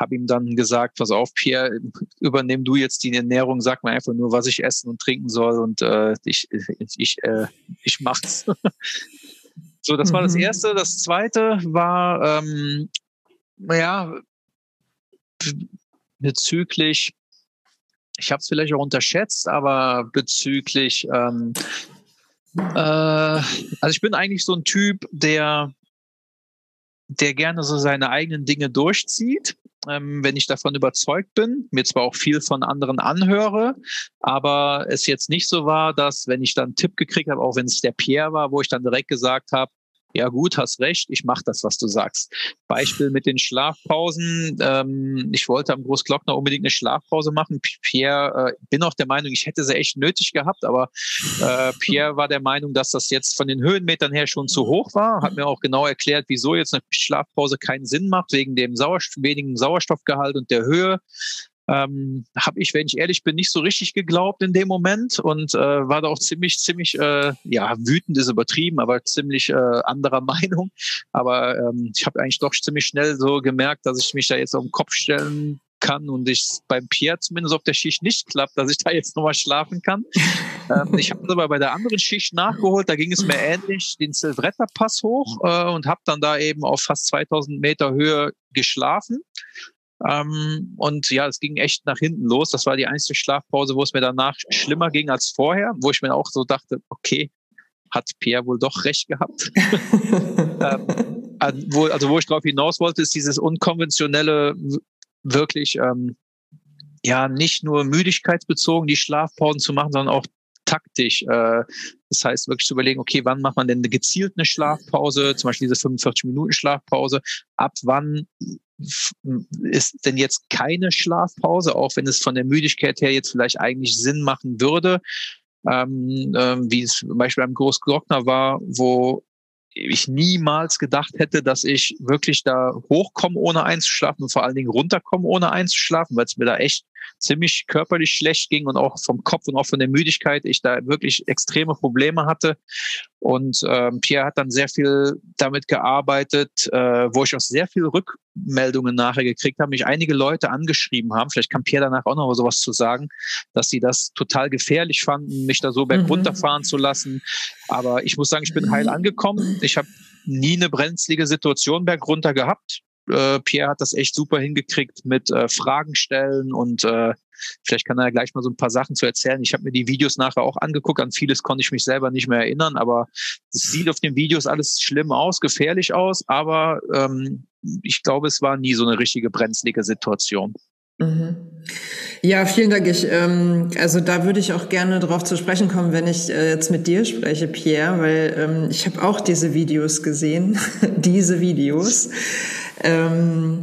habe ihm dann gesagt, pass auf, Pierre, übernimm du jetzt die Ernährung, sag mir einfach nur, was ich essen und trinken soll und äh, ich, ich, äh, ich mach's. so, das war das mhm. Erste. Das Zweite war, ähm, ja, bezüglich ich habe es vielleicht auch unterschätzt, aber bezüglich, ähm, äh, also ich bin eigentlich so ein Typ, der, der gerne so seine eigenen Dinge durchzieht. Ähm, wenn ich davon überzeugt bin, mir zwar auch viel von anderen anhöre, aber es jetzt nicht so war, dass wenn ich dann einen Tipp gekriegt habe, auch wenn es der Pierre war, wo ich dann direkt gesagt habe, ja gut, hast recht, ich mache das, was du sagst. Beispiel mit den Schlafpausen. Ähm, ich wollte am Großglockner unbedingt eine Schlafpause machen. Pierre, äh, bin auch der Meinung, ich hätte sie echt nötig gehabt, aber äh, Pierre war der Meinung, dass das jetzt von den Höhenmetern her schon zu hoch war. Hat mir auch genau erklärt, wieso jetzt eine Schlafpause keinen Sinn macht, wegen dem Sauerstoff, wenigen Sauerstoffgehalt und der Höhe ähm, habe ich, wenn ich ehrlich bin, nicht so richtig geglaubt in dem Moment und äh, war da auch ziemlich, ziemlich, äh, ja, wütend ist übertrieben, aber ziemlich äh, anderer Meinung. Aber ähm, ich habe eigentlich doch ziemlich schnell so gemerkt, dass ich mich da jetzt auf den Kopf stellen kann und ich beim Pierre zumindest auf der Schicht nicht klappt, dass ich da jetzt nochmal schlafen kann. ähm, ich habe aber bei der anderen Schicht nachgeholt, da ging es mir ähnlich, den Silvretta Pass hoch äh, und habe dann da eben auf fast 2000 Meter Höhe geschlafen ähm, und ja, es ging echt nach hinten los. Das war die einzige Schlafpause, wo es mir danach schlimmer ging als vorher, wo ich mir auch so dachte, okay, hat Pierre wohl doch recht gehabt. ähm, also wo ich drauf hinaus wollte, ist dieses unkonventionelle, wirklich ähm, ja nicht nur müdigkeitsbezogen die Schlafpausen zu machen, sondern auch taktisch. Äh, das heißt, wirklich zu überlegen, okay, wann macht man denn eine gezielt eine Schlafpause, zum Beispiel diese 45 Minuten Schlafpause, ab wann ist denn jetzt keine Schlafpause, auch wenn es von der Müdigkeit her jetzt vielleicht eigentlich Sinn machen würde, ähm, ähm, wie es zum Beispiel beim Großglockner war, wo ich niemals gedacht hätte, dass ich wirklich da hochkomme, ohne einzuschlafen und vor allen Dingen runterkomme, ohne einzuschlafen, weil es mir da echt ziemlich körperlich schlecht ging und auch vom Kopf und auch von der Müdigkeit ich da wirklich extreme Probleme hatte. Und ähm, Pierre hat dann sehr viel damit gearbeitet, äh, wo ich auch sehr viel Rückmeldungen nachher gekriegt habe, mich einige Leute angeschrieben haben. Vielleicht kann Pierre danach auch noch sowas zu sagen, dass sie das total gefährlich fanden, mich da so bergunterfahren mhm. zu lassen. Aber ich muss sagen, ich bin heil angekommen. Ich habe nie eine brenzlige Situation bergunter gehabt äh, Pierre hat das echt super hingekriegt mit äh, Fragen stellen und äh, vielleicht kann er ja gleich mal so ein paar Sachen zu erzählen. Ich habe mir die Videos nachher auch angeguckt, an vieles konnte ich mich selber nicht mehr erinnern, aber es sieht auf den Videos alles schlimm aus, gefährlich aus, aber ähm, ich glaube, es war nie so eine richtige brenzlige Situation. Mhm. Ja, vielen Dank. Ich, ähm, also da würde ich auch gerne darauf zu sprechen kommen, wenn ich äh, jetzt mit dir spreche, Pierre, weil ähm, ich habe auch diese Videos gesehen, diese Videos. Ähm,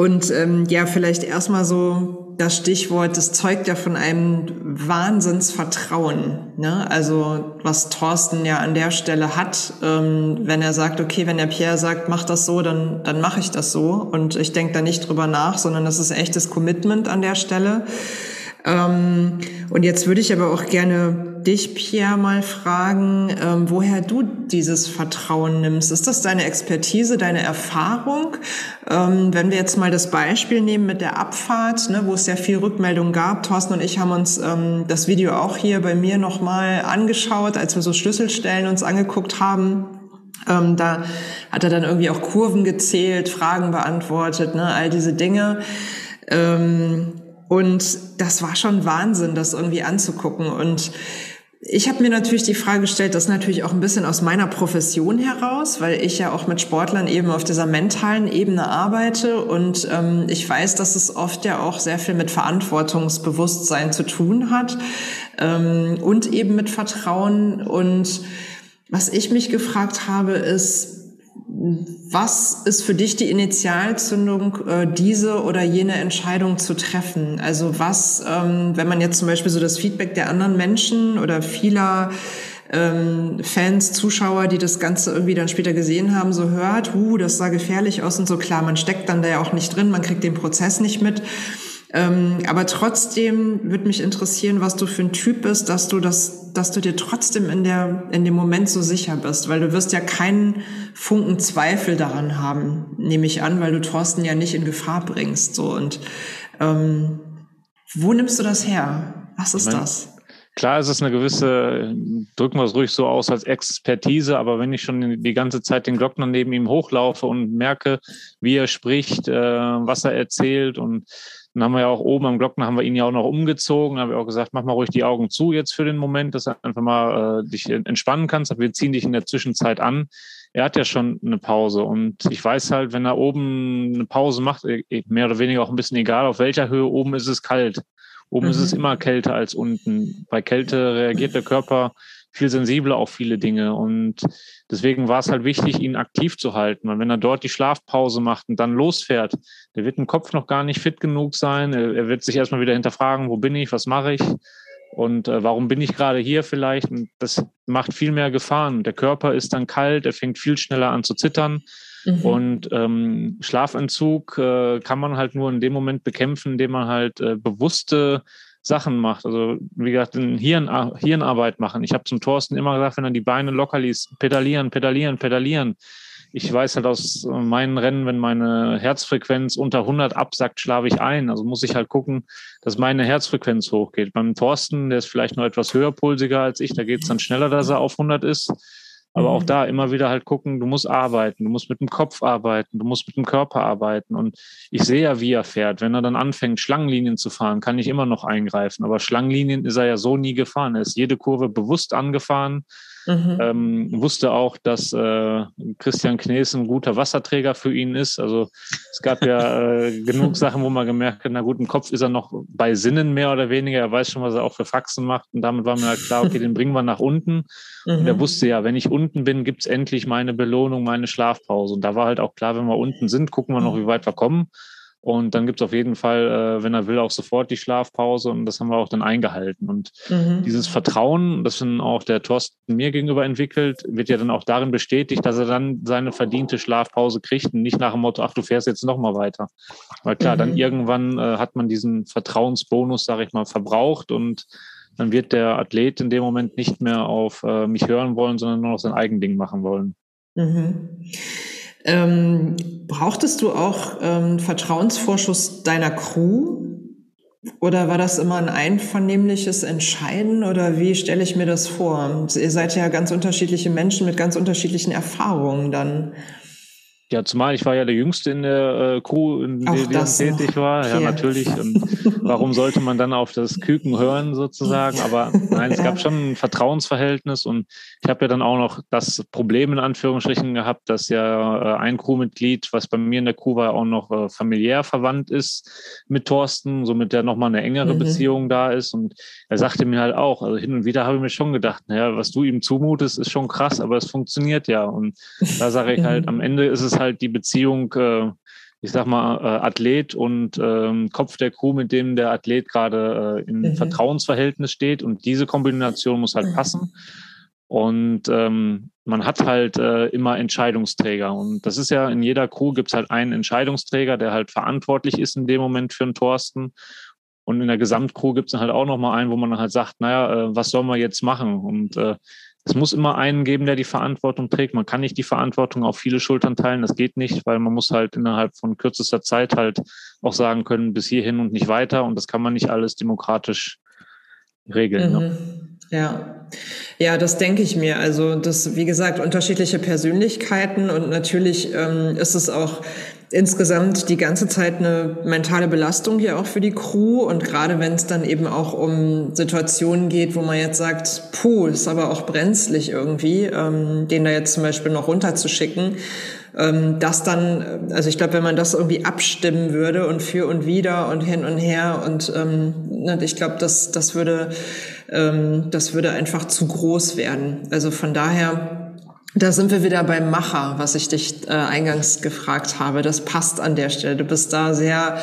und ähm, ja, vielleicht erstmal so das Stichwort, das zeugt ja von einem Wahnsinnsvertrauen. Ne? Also was Thorsten ja an der Stelle hat, ähm, wenn er sagt, okay, wenn der Pierre sagt, mach das so, dann, dann mache ich das so. Und ich denke da nicht drüber nach, sondern das ist echtes Commitment an der Stelle. Ähm, und jetzt würde ich aber auch gerne dich, Pierre, mal fragen, ähm, woher du dieses Vertrauen nimmst. Ist das deine Expertise, deine Erfahrung? Ähm, wenn wir jetzt mal das Beispiel nehmen mit der Abfahrt, ne, wo es ja viel Rückmeldung gab. Thorsten und ich haben uns ähm, das Video auch hier bei mir nochmal angeschaut, als wir so Schlüsselstellen uns angeguckt haben. Ähm, da hat er dann irgendwie auch Kurven gezählt, Fragen beantwortet, ne, all diese Dinge. Ähm, und das war schon Wahnsinn, das irgendwie anzugucken. Und ich habe mir natürlich die Frage gestellt, das natürlich auch ein bisschen aus meiner Profession heraus, weil ich ja auch mit Sportlern eben auf dieser mentalen Ebene arbeite und ähm, ich weiß, dass es oft ja auch sehr viel mit Verantwortungsbewusstsein zu tun hat ähm, und eben mit Vertrauen. Und was ich mich gefragt habe, ist, was ist für dich die Initialzündung, äh, diese oder jene Entscheidung zu treffen? Also was, ähm, wenn man jetzt zum Beispiel so das Feedback der anderen Menschen oder vieler ähm, Fans, Zuschauer, die das Ganze irgendwie dann später gesehen haben, so hört, uh, das sah gefährlich aus und so klar, man steckt dann da ja auch nicht drin, man kriegt den Prozess nicht mit. Ähm, aber trotzdem würde mich interessieren, was du für ein Typ bist, dass du das, dass du dir trotzdem in der, in dem Moment so sicher bist, weil du wirst ja keinen Funken Zweifel daran haben, nehme ich an, weil du Thorsten ja nicht in Gefahr bringst, so und, ähm, wo nimmst du das her? Was ist meine, das? Klar ist es eine gewisse, drücken wir es ruhig so aus als Expertise, aber wenn ich schon die ganze Zeit den Glockner neben ihm hochlaufe und merke, wie er spricht, äh, was er erzählt und dann haben wir ja auch oben am Glocken, haben wir ihn ja auch noch umgezogen, haben wir auch gesagt, mach mal ruhig die Augen zu jetzt für den Moment, dass du einfach mal äh, dich entspannen kannst. Wir ziehen dich in der Zwischenzeit an. Er hat ja schon eine Pause und ich weiß halt, wenn er oben eine Pause macht, äh, mehr oder weniger auch ein bisschen egal, auf welcher Höhe, oben ist es kalt. Oben mhm. ist es mhm. immer kälter als unten. Bei Kälte reagiert der Körper viel sensibler auf viele Dinge. Und deswegen war es halt wichtig, ihn aktiv zu halten. Weil wenn er dort die Schlafpause macht und dann losfährt, der wird im Kopf noch gar nicht fit genug sein. Er, er wird sich erstmal wieder hinterfragen, wo bin ich, was mache ich und äh, warum bin ich gerade hier vielleicht. Und das macht viel mehr Gefahren. Der Körper ist dann kalt, er fängt viel schneller an zu zittern. Mhm. Und ähm, Schlafentzug äh, kann man halt nur in dem Moment bekämpfen, indem man halt äh, bewusste Sachen macht. Also wie gesagt, Hirn, Hirnarbeit machen. Ich habe zum Thorsten immer gesagt, wenn er die Beine locker ließ, pedalieren, pedalieren, pedalieren. Ich weiß halt aus meinen Rennen, wenn meine Herzfrequenz unter 100 absackt, schlafe ich ein. Also muss ich halt gucken, dass meine Herzfrequenz hochgeht. Beim Thorsten, der ist vielleicht noch etwas höherpulsiger als ich, da geht es dann schneller, dass er auf 100 ist. Aber auch mhm. da immer wieder halt gucken, du musst arbeiten, du musst mit dem Kopf arbeiten, du musst mit dem Körper arbeiten. Und ich sehe ja, wie er fährt. Wenn er dann anfängt, Schlangenlinien zu fahren, kann ich immer noch eingreifen. Aber Schlangenlinien ist er ja so nie gefahren. Er ist jede Kurve bewusst angefahren, Mhm. Ähm, wusste auch, dass äh, Christian Knees ein guter Wasserträger für ihn ist. Also es gab ja äh, genug Sachen, wo man gemerkt hat, na gut, im Kopf ist er noch bei Sinnen mehr oder weniger. Er weiß schon, was er auch für Faxen macht. Und damit war mir halt klar, okay, den bringen wir nach unten. Mhm. Und er mhm. wusste ja, wenn ich unten bin, gibt's endlich meine Belohnung, meine Schlafpause. Und da war halt auch klar, wenn wir unten sind, gucken wir noch, wie weit wir kommen. Und dann gibt es auf jeden Fall, äh, wenn er will, auch sofort die Schlafpause. Und das haben wir auch dann eingehalten. Und mhm. dieses Vertrauen, das dann auch der Thorsten mir gegenüber entwickelt, wird ja dann auch darin bestätigt, dass er dann seine verdiente Schlafpause kriegt und nicht nach dem Motto, ach, du fährst jetzt nochmal weiter. Weil klar, mhm. dann irgendwann äh, hat man diesen Vertrauensbonus, sage ich mal, verbraucht und dann wird der Athlet in dem Moment nicht mehr auf äh, mich hören wollen, sondern nur noch sein Eigending machen wollen. Mhm. Ähm, brauchtest du auch ähm, Vertrauensvorschuss deiner Crew? Oder war das immer ein einvernehmliches Entscheiden oder wie stelle ich mir das vor? Ihr seid ja ganz unterschiedliche Menschen mit ganz unterschiedlichen Erfahrungen dann. Ja, zumal ich war ja der Jüngste in der äh, Crew, in der ich tätig war. Okay. Ja, natürlich. Und warum sollte man dann auf das Küken hören sozusagen? Aber nein, es ja. gab schon ein Vertrauensverhältnis und ich habe ja dann auch noch das Problem in Anführungsstrichen gehabt, dass ja äh, ein Crewmitglied, was bei mir in der Crew war, auch noch äh, familiär verwandt ist mit Thorsten, somit der nochmal eine engere mhm. Beziehung da ist. Und er sagte mir halt auch, also hin und wieder habe ich mir schon gedacht, naja, was du ihm zumutest, ist schon krass, aber es funktioniert ja. Und da sage ich halt, am Ende ist es halt die Beziehung, äh, ich sag mal, äh, Athlet und ähm, Kopf der Crew, mit dem der Athlet gerade äh, in mhm. Vertrauensverhältnis steht. Und diese Kombination muss halt mhm. passen. Und ähm, man hat halt äh, immer Entscheidungsträger. Und das ist ja in jeder Crew gibt es halt einen Entscheidungsträger, der halt verantwortlich ist in dem Moment für einen Thorsten. Und in der Gesamtcrew gibt es dann halt auch nochmal einen, wo man halt sagt, naja, äh, was soll man jetzt machen? Und äh, es muss immer einen geben, der die Verantwortung trägt. Man kann nicht die Verantwortung auf viele Schultern teilen. Das geht nicht, weil man muss halt innerhalb von kürzester Zeit halt auch sagen können, bis hierhin und nicht weiter. Und das kann man nicht alles demokratisch regeln. Ne? Mhm. Ne? Ja, ja, das denke ich mir. Also das, wie gesagt, unterschiedliche Persönlichkeiten und natürlich ähm, ist es auch insgesamt die ganze Zeit eine mentale Belastung hier auch für die Crew und gerade wenn es dann eben auch um Situationen geht, wo man jetzt sagt, puh, ist aber auch brenzlig irgendwie, ähm, den da jetzt zum Beispiel noch runterzuschicken, ähm, das dann, also ich glaube, wenn man das irgendwie abstimmen würde und für und wieder und hin und her und ähm, ne, ich glaube, das, das würde, ähm, das würde einfach zu groß werden. Also von daher, da sind wir wieder beim Macher, was ich dich äh, eingangs gefragt habe. Das passt an der Stelle. Du bist da sehr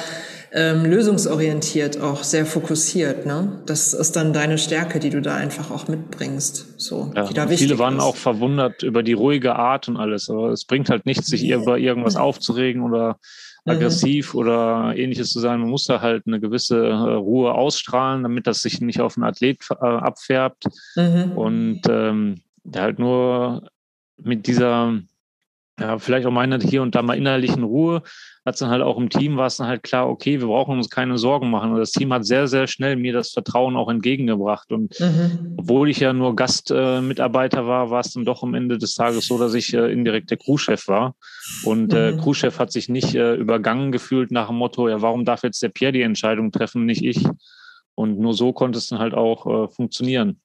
ähm, lösungsorientiert, auch sehr fokussiert. Ne? Das ist dann deine Stärke, die du da einfach auch mitbringst. So, ja, die da viele waren ist. auch verwundert über die ruhige Art und alles. Aber es bringt halt nichts, sich über irgendwas aufzuregen oder mhm. aggressiv mhm. oder ähnliches zu sein. Man muss da halt eine gewisse äh, Ruhe ausstrahlen, damit das sich nicht auf den Athlet äh, abfärbt. Mhm. Und ähm, halt nur mit dieser, ja, vielleicht auch meiner hier und da mal innerlichen Ruhe, hat es dann halt auch im Team, war es dann halt klar, okay, wir brauchen uns keine Sorgen machen. Und das Team hat sehr, sehr schnell mir das Vertrauen auch entgegengebracht. Und mhm. obwohl ich ja nur Gastmitarbeiter äh, war, war es dann doch am Ende des Tages so, dass ich äh, indirekt der Crewchef war. Und äh, mhm. Crewchef hat sich nicht äh, übergangen gefühlt nach dem Motto, ja, warum darf jetzt der Pierre die Entscheidung treffen, nicht ich? Und nur so konnte es dann halt auch äh, funktionieren.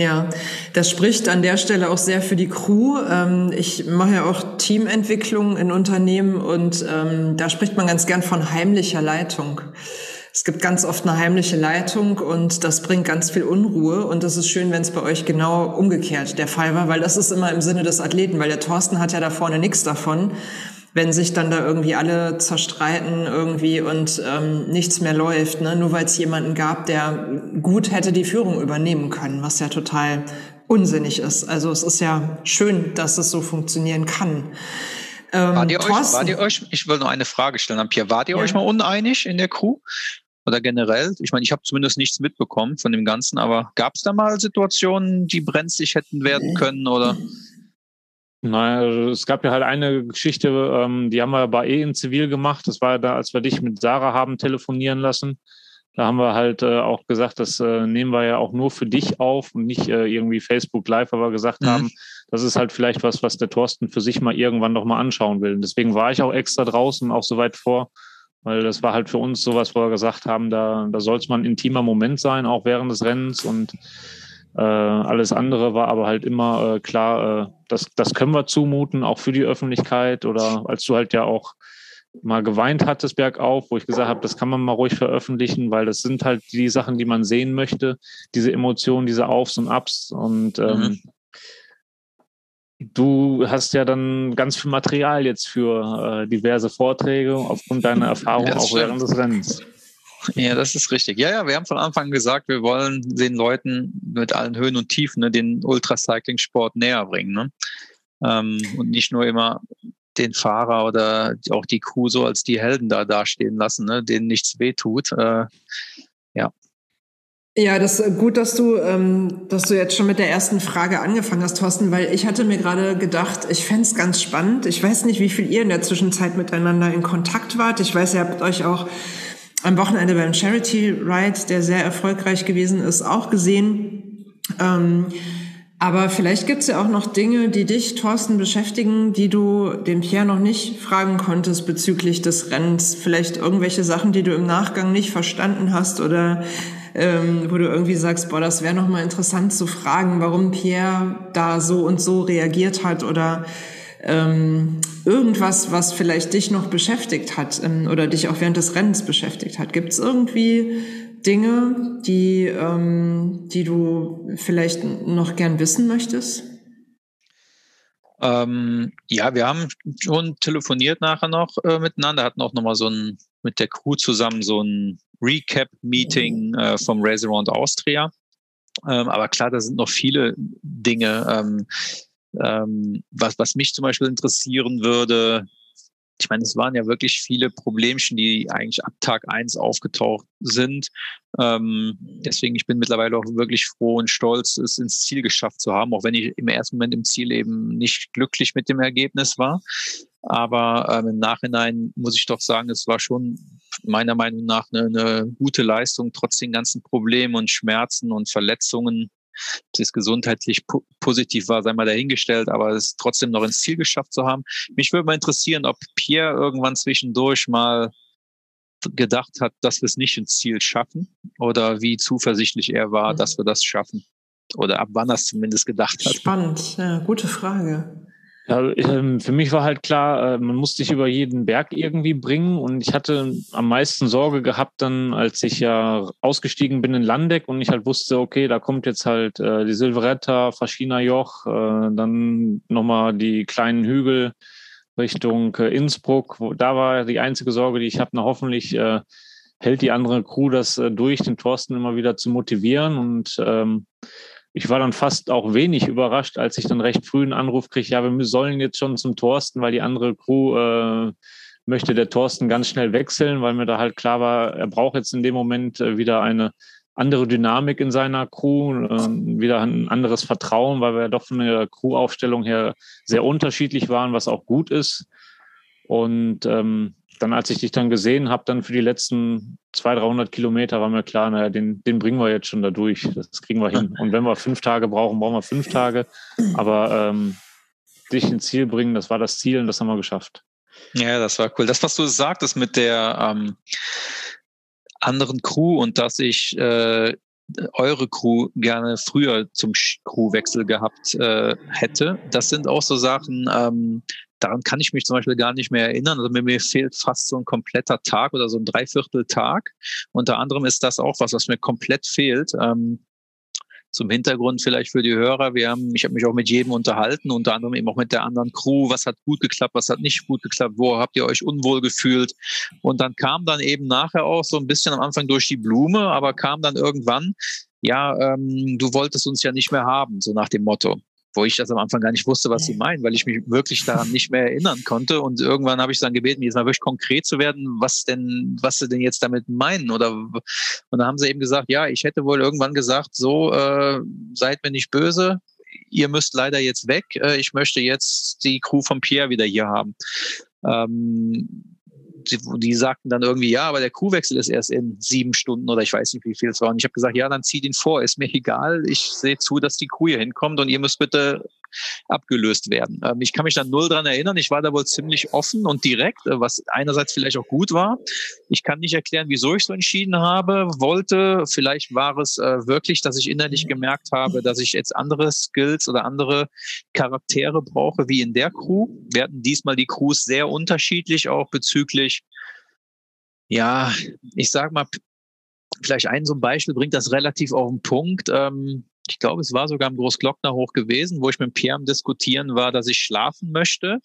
Ja, das spricht an der Stelle auch sehr für die Crew. Ähm, ich mache ja auch Teamentwicklung in Unternehmen und ähm, da spricht man ganz gern von heimlicher Leitung. Es gibt ganz oft eine heimliche Leitung und das bringt ganz viel Unruhe. Und es ist schön, wenn es bei euch genau umgekehrt der Fall war, weil das ist immer im Sinne des Athleten, weil der Thorsten hat ja da vorne nichts davon wenn sich dann da irgendwie alle zerstreiten irgendwie und ähm, nichts mehr läuft, ne? nur weil es jemanden gab, der gut hätte die Führung übernehmen können, was ja total unsinnig ist. Also es ist ja schön, dass es so funktionieren kann. Ähm, wart, ihr euch, wart ihr euch, ich will noch eine Frage stellen an Pierre, wart ihr ja. euch mal uneinig in der Crew? Oder generell? Ich meine, ich habe zumindest nichts mitbekommen von dem Ganzen, aber gab es da mal Situationen, die brenzlig hätten werden können oder? Naja, also es gab ja halt eine Geschichte, ähm, die haben wir bei eh in Zivil gemacht. Das war da, als wir dich mit Sarah haben telefonieren lassen. Da haben wir halt äh, auch gesagt, das äh, nehmen wir ja auch nur für dich auf und nicht äh, irgendwie Facebook Live, aber gesagt mhm. haben, das ist halt vielleicht was, was der Thorsten für sich mal irgendwann noch mal anschauen will. Und deswegen war ich auch extra draußen, auch so weit vor, weil das war halt für uns sowas, wo wir gesagt haben, da, da soll es mal ein intimer Moment sein, auch während des Rennens und äh, alles andere war aber halt immer äh, klar, äh, das, das können wir zumuten, auch für die Öffentlichkeit. Oder als du halt ja auch mal geweint hattest bergauf, wo ich gesagt habe, das kann man mal ruhig veröffentlichen, weil das sind halt die Sachen, die man sehen möchte, diese Emotionen, diese Aufs und Ups. Und ähm, mhm. du hast ja dann ganz viel Material jetzt für äh, diverse Vorträge aufgrund deiner Erfahrung auch während des Rennens. Ja, das ist richtig. Ja, ja, wir haben von Anfang an gesagt, wir wollen den Leuten mit allen Höhen und Tiefen ne, den Ultracycling-Sport näher bringen. Ne? Ähm, und nicht nur immer den Fahrer oder auch die Crew so als die Helden da dastehen lassen, ne, denen nichts wehtut. Äh, ja. Ja, das ist gut, dass du, ähm, dass du jetzt schon mit der ersten Frage angefangen hast, Thorsten, weil ich hatte mir gerade gedacht, ich fände es ganz spannend. Ich weiß nicht, wie viel ihr in der Zwischenzeit miteinander in Kontakt wart. Ich weiß, ihr habt euch auch am Wochenende beim Charity Ride, der sehr erfolgreich gewesen ist, auch gesehen. Ähm, aber vielleicht gibt's ja auch noch Dinge, die dich, Thorsten, beschäftigen, die du dem Pierre noch nicht fragen konntest bezüglich des Rennens. Vielleicht irgendwelche Sachen, die du im Nachgang nicht verstanden hast oder ähm, wo du irgendwie sagst, boah, das wäre noch mal interessant zu fragen, warum Pierre da so und so reagiert hat oder ähm, irgendwas, was vielleicht dich noch beschäftigt hat ähm, oder dich auch während des Rennens beschäftigt hat? Gibt es irgendwie Dinge, die, ähm, die du vielleicht noch gern wissen möchtest? Ähm, ja, wir haben schon telefoniert nachher noch äh, miteinander, hatten auch nochmal so ein mit der Crew zusammen so ein Recap-Meeting äh, vom Race Around Austria. Ähm, aber klar, da sind noch viele Dinge. Ähm, ähm, was, was mich zum Beispiel interessieren würde, ich meine, es waren ja wirklich viele Problemchen, die eigentlich ab Tag eins aufgetaucht sind. Ähm, deswegen, ich bin mittlerweile auch wirklich froh und stolz, es ins Ziel geschafft zu haben, auch wenn ich im ersten Moment im Ziel eben nicht glücklich mit dem Ergebnis war. Aber ähm, im Nachhinein muss ich doch sagen, es war schon meiner Meinung nach eine, eine gute Leistung, trotz den ganzen Problemen und Schmerzen und Verletzungen. Ob es gesundheitlich positiv war, sei mal dahingestellt, aber es trotzdem noch ins Ziel geschafft zu haben. Mich würde mal interessieren, ob Pierre irgendwann zwischendurch mal gedacht hat, dass wir es nicht ins Ziel schaffen oder wie zuversichtlich er war, mhm. dass wir das schaffen. Oder ab wann er es zumindest gedacht hat. Spannend, ja, gute Frage. Ja, ähm, für mich war halt klar, äh, man muss sich über jeden Berg irgendwie bringen und ich hatte am meisten Sorge gehabt dann, als ich ja ausgestiegen bin in Landeck und ich halt wusste, okay, da kommt jetzt halt äh, die Silveretta, Faschina Joch, äh, dann nochmal die kleinen Hügel Richtung Innsbruck. Da war die einzige Sorge, die ich habe, na hoffentlich hält die andere Crew das durch, den Thorsten immer wieder zu motivieren und ähm, ich war dann fast auch wenig überrascht, als ich dann recht früh einen Anruf kriege, ja, wir sollen jetzt schon zum Thorsten, weil die andere Crew äh, möchte der Thorsten ganz schnell wechseln, weil mir da halt klar war, er braucht jetzt in dem Moment äh, wieder eine andere Dynamik in seiner Crew, äh, wieder ein anderes Vertrauen, weil wir ja doch von der Crew-Aufstellung her sehr unterschiedlich waren, was auch gut ist. Und ähm, dann, als ich dich dann gesehen habe, dann für die letzten 200, 300 Kilometer war mir klar, naja, den, den bringen wir jetzt schon da durch. Das kriegen wir hin. Und wenn wir fünf Tage brauchen, brauchen wir fünf Tage. Aber ähm, dich ins Ziel bringen, das war das Ziel und das haben wir geschafft. Ja, das war cool. Das, was du sagtest mit der ähm, anderen Crew und dass ich äh, eure Crew gerne früher zum Crewwechsel gehabt äh, hätte. Das sind auch so Sachen, ähm, daran kann ich mich zum Beispiel gar nicht mehr erinnern. Also mir, mir fehlt fast so ein kompletter Tag oder so ein Dreivierteltag. Unter anderem ist das auch was, was mir komplett fehlt. Ähm, zum Hintergrund vielleicht für die Hörer. Wir haben, ich habe mich auch mit jedem unterhalten, unter anderem eben auch mit der anderen Crew. Was hat gut geklappt, was hat nicht gut geklappt, wo habt ihr euch unwohl gefühlt? Und dann kam dann eben nachher auch so ein bisschen am Anfang durch die Blume, aber kam dann irgendwann, ja, ähm, du wolltest uns ja nicht mehr haben, so nach dem Motto wo ich das am Anfang gar nicht wusste, was sie meinen, weil ich mich wirklich daran nicht mehr erinnern konnte. Und irgendwann habe ich dann gebeten, jetzt mal wirklich konkret zu werden, was denn, was sie denn jetzt damit meinen. Oder und dann haben sie eben gesagt, ja, ich hätte wohl irgendwann gesagt, so äh, seid mir nicht böse, ihr müsst leider jetzt weg. Äh, ich möchte jetzt die Crew von Pierre wieder hier haben. Ähm, die, die sagten dann irgendwie, ja, aber der Kuhwechsel ist erst in sieben Stunden oder ich weiß nicht, wie viel es war. Und ich habe gesagt, ja, dann zieht ihn vor, ist mir egal. Ich sehe zu, dass die Kuh hier hinkommt und ihr müsst bitte abgelöst werden. Ähm, ich kann mich dann null dran erinnern. Ich war da wohl ziemlich offen und direkt, äh, was einerseits vielleicht auch gut war. Ich kann nicht erklären, wieso ich so entschieden habe, wollte. Vielleicht war es äh, wirklich, dass ich innerlich gemerkt habe, dass ich jetzt andere Skills oder andere Charaktere brauche, wie in der Crew. Wir hatten diesmal die Crews sehr unterschiedlich, auch bezüglich ja, ich sag mal, vielleicht ein so ein Beispiel bringt das relativ auf den Punkt. Ähm, ich glaube, es war sogar im Großglockner hoch gewesen, wo ich mit Pierre am Diskutieren war, dass ich schlafen möchte.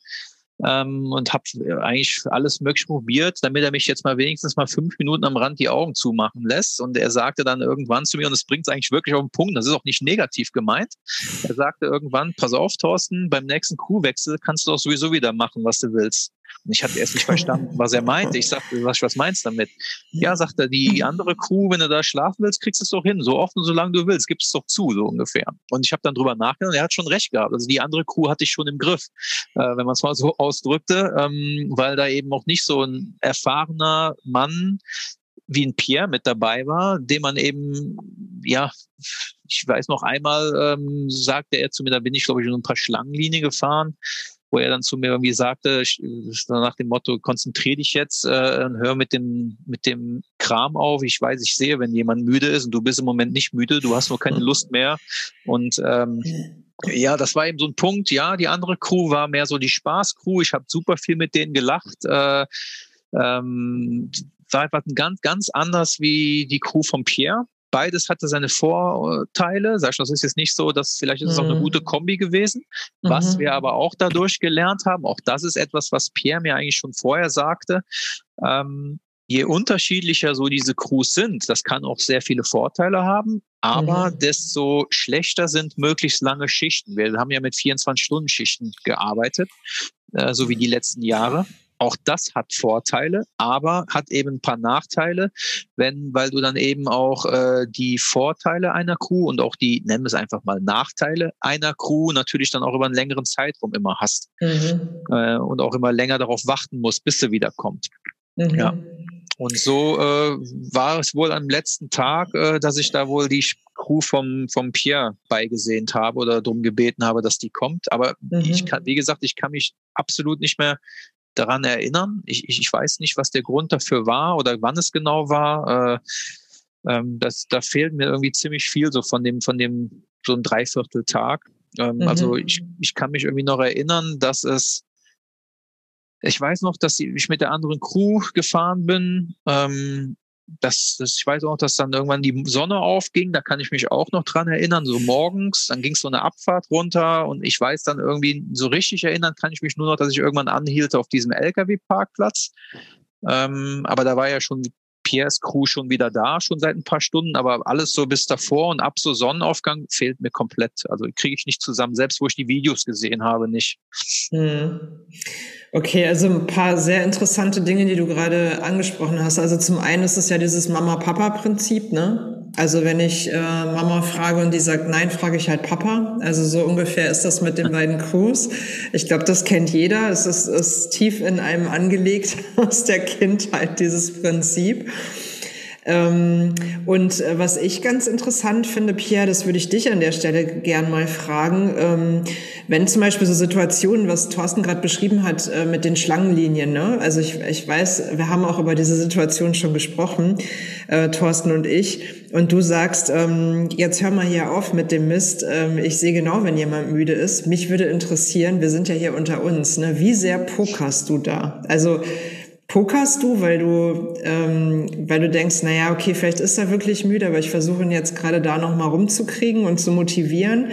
Ähm, und habe eigentlich alles mögliche probiert, damit er mich jetzt mal wenigstens mal fünf Minuten am Rand die Augen zumachen lässt. Und er sagte dann irgendwann zu mir, und es bringt es eigentlich wirklich auf den Punkt, das ist auch nicht negativ gemeint. Er sagte irgendwann, pass auf, Thorsten, beim nächsten Crewwechsel kannst du doch sowieso wieder machen, was du willst. Und ich hatte erst nicht verstanden, was er meinte. Ich sagte, was, was meinst du damit? Ja, sagt er, die andere Crew, wenn du da schlafen willst, kriegst du es doch hin. So oft und so lange du willst, gibst es doch zu, so ungefähr. Und ich habe dann drüber nachgedacht er hat schon recht gehabt. Also die andere Crew hatte ich schon im Griff, äh, wenn man es mal so ausdrückte, ähm, weil da eben auch nicht so ein erfahrener Mann wie ein Pierre mit dabei war, dem man eben, ja, ich weiß noch einmal, ähm, sagte er zu mir, da bin ich, glaube ich, in ein paar Schlangenlinien gefahren wo er dann zu mir irgendwie sagte, nach dem Motto, konzentriere dich jetzt äh, und hör mit dem, mit dem Kram auf. Ich weiß, ich sehe, wenn jemand müde ist und du bist im Moment nicht müde, du hast nur keine Lust mehr. Und ähm, ja, das war eben so ein Punkt. Ja, die andere Crew war mehr so die Spaß-Crew. Ich habe super viel mit denen gelacht. Äh, ähm, war einfach ganz, ganz anders wie die Crew von Pierre beides hatte seine Vorteile. Sag ich, das ist jetzt nicht so, dass vielleicht ist es auch eine mhm. gute Kombi gewesen. Was mhm. wir aber auch dadurch gelernt haben, auch das ist etwas, was Pierre mir eigentlich schon vorher sagte. Ähm, je unterschiedlicher so diese Crews sind, das kann auch sehr viele Vorteile haben, aber mhm. desto schlechter sind möglichst lange Schichten. Wir haben ja mit 24-Stunden-Schichten gearbeitet, äh, so wie die letzten Jahre. Auch das hat Vorteile, aber hat eben ein paar Nachteile, wenn, weil du dann eben auch äh, die Vorteile einer Crew und auch die, nennen wir es einfach mal Nachteile einer Crew natürlich dann auch über einen längeren Zeitraum immer hast mhm. äh, und auch immer länger darauf warten musst, bis sie wiederkommt. Mhm. Ja. Und so äh, war es wohl am letzten Tag, äh, dass ich da wohl die Crew vom, vom Pierre beigesehnt habe oder darum gebeten habe, dass die kommt. Aber mhm. ich kann, wie gesagt, ich kann mich absolut nicht mehr daran erinnern. Ich, ich, ich weiß nicht, was der Grund dafür war oder wann es genau war. Äh, ähm, das, da fehlt mir irgendwie ziemlich viel so von dem, von dem so ein Dreivierteltag. Ähm, mhm. Also ich, ich kann mich irgendwie noch erinnern, dass es ich weiß noch, dass ich mit der anderen Crew gefahren bin. Ähm, das, das, ich weiß auch, dass dann irgendwann die Sonne aufging, da kann ich mich auch noch dran erinnern, so morgens, dann ging es so eine Abfahrt runter und ich weiß dann irgendwie, so richtig erinnern kann ich mich nur noch, dass ich irgendwann anhielt auf diesem LKW-Parkplatz. Ähm, aber da war ja schon Piers Crew schon wieder da, schon seit ein paar Stunden, aber alles so bis davor und ab so Sonnenaufgang fehlt mir komplett. Also kriege ich nicht zusammen, selbst wo ich die Videos gesehen habe, nicht. Hm. Okay, also ein paar sehr interessante Dinge, die du gerade angesprochen hast. Also zum einen ist es ja dieses Mama-Papa-Prinzip, ne? Also wenn ich äh, Mama frage und die sagt nein, frage ich halt Papa. Also so ungefähr ist das mit den beiden Crews. Ich glaube, das kennt jeder. Es ist, ist tief in einem angelegt aus der Kindheit, dieses Prinzip. Ähm, und äh, was ich ganz interessant finde, Pierre, das würde ich dich an der Stelle gern mal fragen, ähm, wenn zum Beispiel so Situationen, was Thorsten gerade beschrieben hat äh, mit den Schlangenlinien, ne? also ich, ich weiß, wir haben auch über diese Situation schon gesprochen, äh, Thorsten und ich, und du sagst, ähm, jetzt hör mal hier auf mit dem Mist, ähm, ich sehe genau, wenn jemand müde ist. Mich würde interessieren, wir sind ja hier unter uns, ne? wie sehr pokerst du da? Also Pokerst du, weil du, ähm, weil du denkst, na ja, okay, vielleicht ist er wirklich müde, aber ich versuche ihn jetzt gerade da noch mal rumzukriegen und zu motivieren?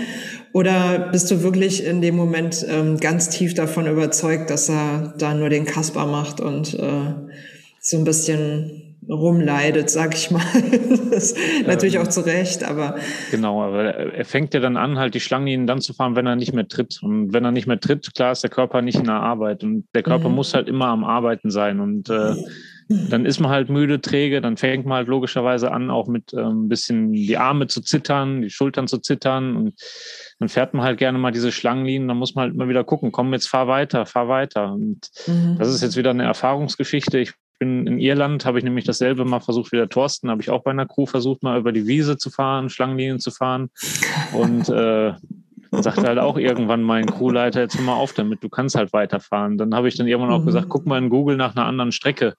Oder bist du wirklich in dem Moment ähm, ganz tief davon überzeugt, dass er da nur den Kasper macht und äh, so ein bisschen rumleidet, sag ich mal. das ähm, natürlich auch zu Recht, aber. Genau, aber er fängt ja dann an, halt die Schlangenlinien dann zu fahren, wenn er nicht mehr tritt. Und wenn er nicht mehr tritt, klar ist der Körper nicht in der Arbeit. Und der Körper mhm. muss halt immer am Arbeiten sein. Und äh, dann ist man halt müde, träge, dann fängt man halt logischerweise an, auch mit ein ähm, bisschen die Arme zu zittern, die Schultern zu zittern. Und dann fährt man halt gerne mal diese Schlangenlinien, dann muss man halt immer wieder gucken, komm, jetzt fahr weiter, fahr weiter. Und mhm. das ist jetzt wieder eine Erfahrungsgeschichte. Ich bin in Irland, habe ich nämlich dasselbe mal versucht wie der Thorsten, habe ich auch bei einer Crew versucht, mal über die Wiese zu fahren, Schlangenlinien zu fahren. Und äh, sagte halt auch irgendwann mein Crewleiter, jetzt hör mal auf damit, du kannst halt weiterfahren. Dann habe ich dann irgendwann auch gesagt, guck mal in Google nach einer anderen Strecke.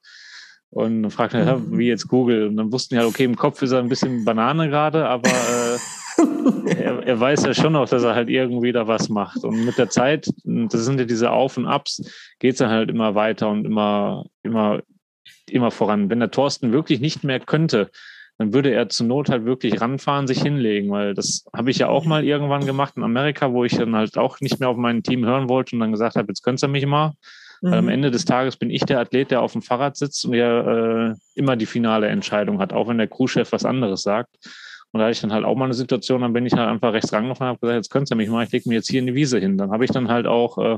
Und dann fragte er, wie jetzt Google? Und dann wussten die halt, okay, im Kopf ist er ein bisschen Banane gerade, aber äh, er, er, weiß ja schon noch, dass er halt irgendwie da was macht. Und mit der Zeit, das sind ja diese Auf und Abs, geht es dann halt immer weiter und immer, immer immer voran. Wenn der Thorsten wirklich nicht mehr könnte, dann würde er zur Not halt wirklich ranfahren, sich hinlegen, weil das habe ich ja auch mal irgendwann gemacht in Amerika, wo ich dann halt auch nicht mehr auf mein Team hören wollte und dann gesagt habe, jetzt könnt ihr mich mal. Mhm. Weil am mhm. Ende des Tages bin ich der Athlet, der auf dem Fahrrad sitzt und der äh, immer die finale Entscheidung hat, auch wenn der Crewchef was anderes sagt. Und da hatte ich dann halt auch mal eine Situation, dann bin ich halt einfach rechts rangefahren und habe gesagt, jetzt könnt ihr mich mal, ich lege mir jetzt hier in die Wiese hin. Dann habe ich dann halt auch äh,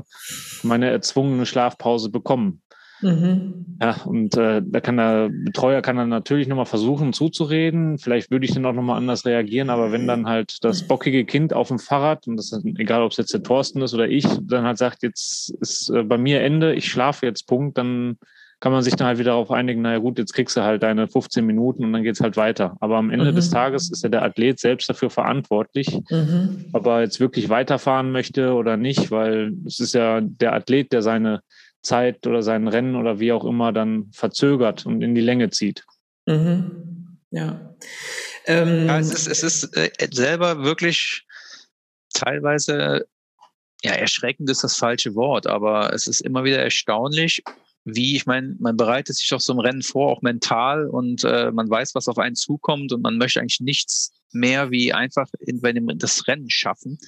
meine erzwungene Schlafpause bekommen. Mhm. Ja, und äh, da kann der Betreuer kann dann natürlich nochmal versuchen zuzureden. Vielleicht würde ich dann auch nochmal anders reagieren, aber wenn dann halt das bockige Kind auf dem Fahrrad, und das ist egal, ob es jetzt der Thorsten ist oder ich, dann halt sagt, jetzt ist äh, bei mir Ende, ich schlafe jetzt Punkt, dann kann man sich dann halt wieder darauf einigen, naja gut, jetzt kriegst du halt deine 15 Minuten und dann geht's halt weiter. Aber am Ende mhm. des Tages ist ja der Athlet selbst dafür verantwortlich, mhm. ob er jetzt wirklich weiterfahren möchte oder nicht, weil es ist ja der Athlet, der seine Zeit oder sein Rennen oder wie auch immer dann verzögert und in die Länge zieht. Mhm. Ja. Ähm, ja, es ist, es ist äh, selber wirklich teilweise, ja, erschreckend ist das falsche Wort, aber es ist immer wieder erstaunlich, wie, ich meine, man bereitet sich doch so ein Rennen vor, auch mental und äh, man weiß, was auf einen zukommt und man möchte eigentlich nichts mehr wie einfach in, bei dem, das Rennen schaffen.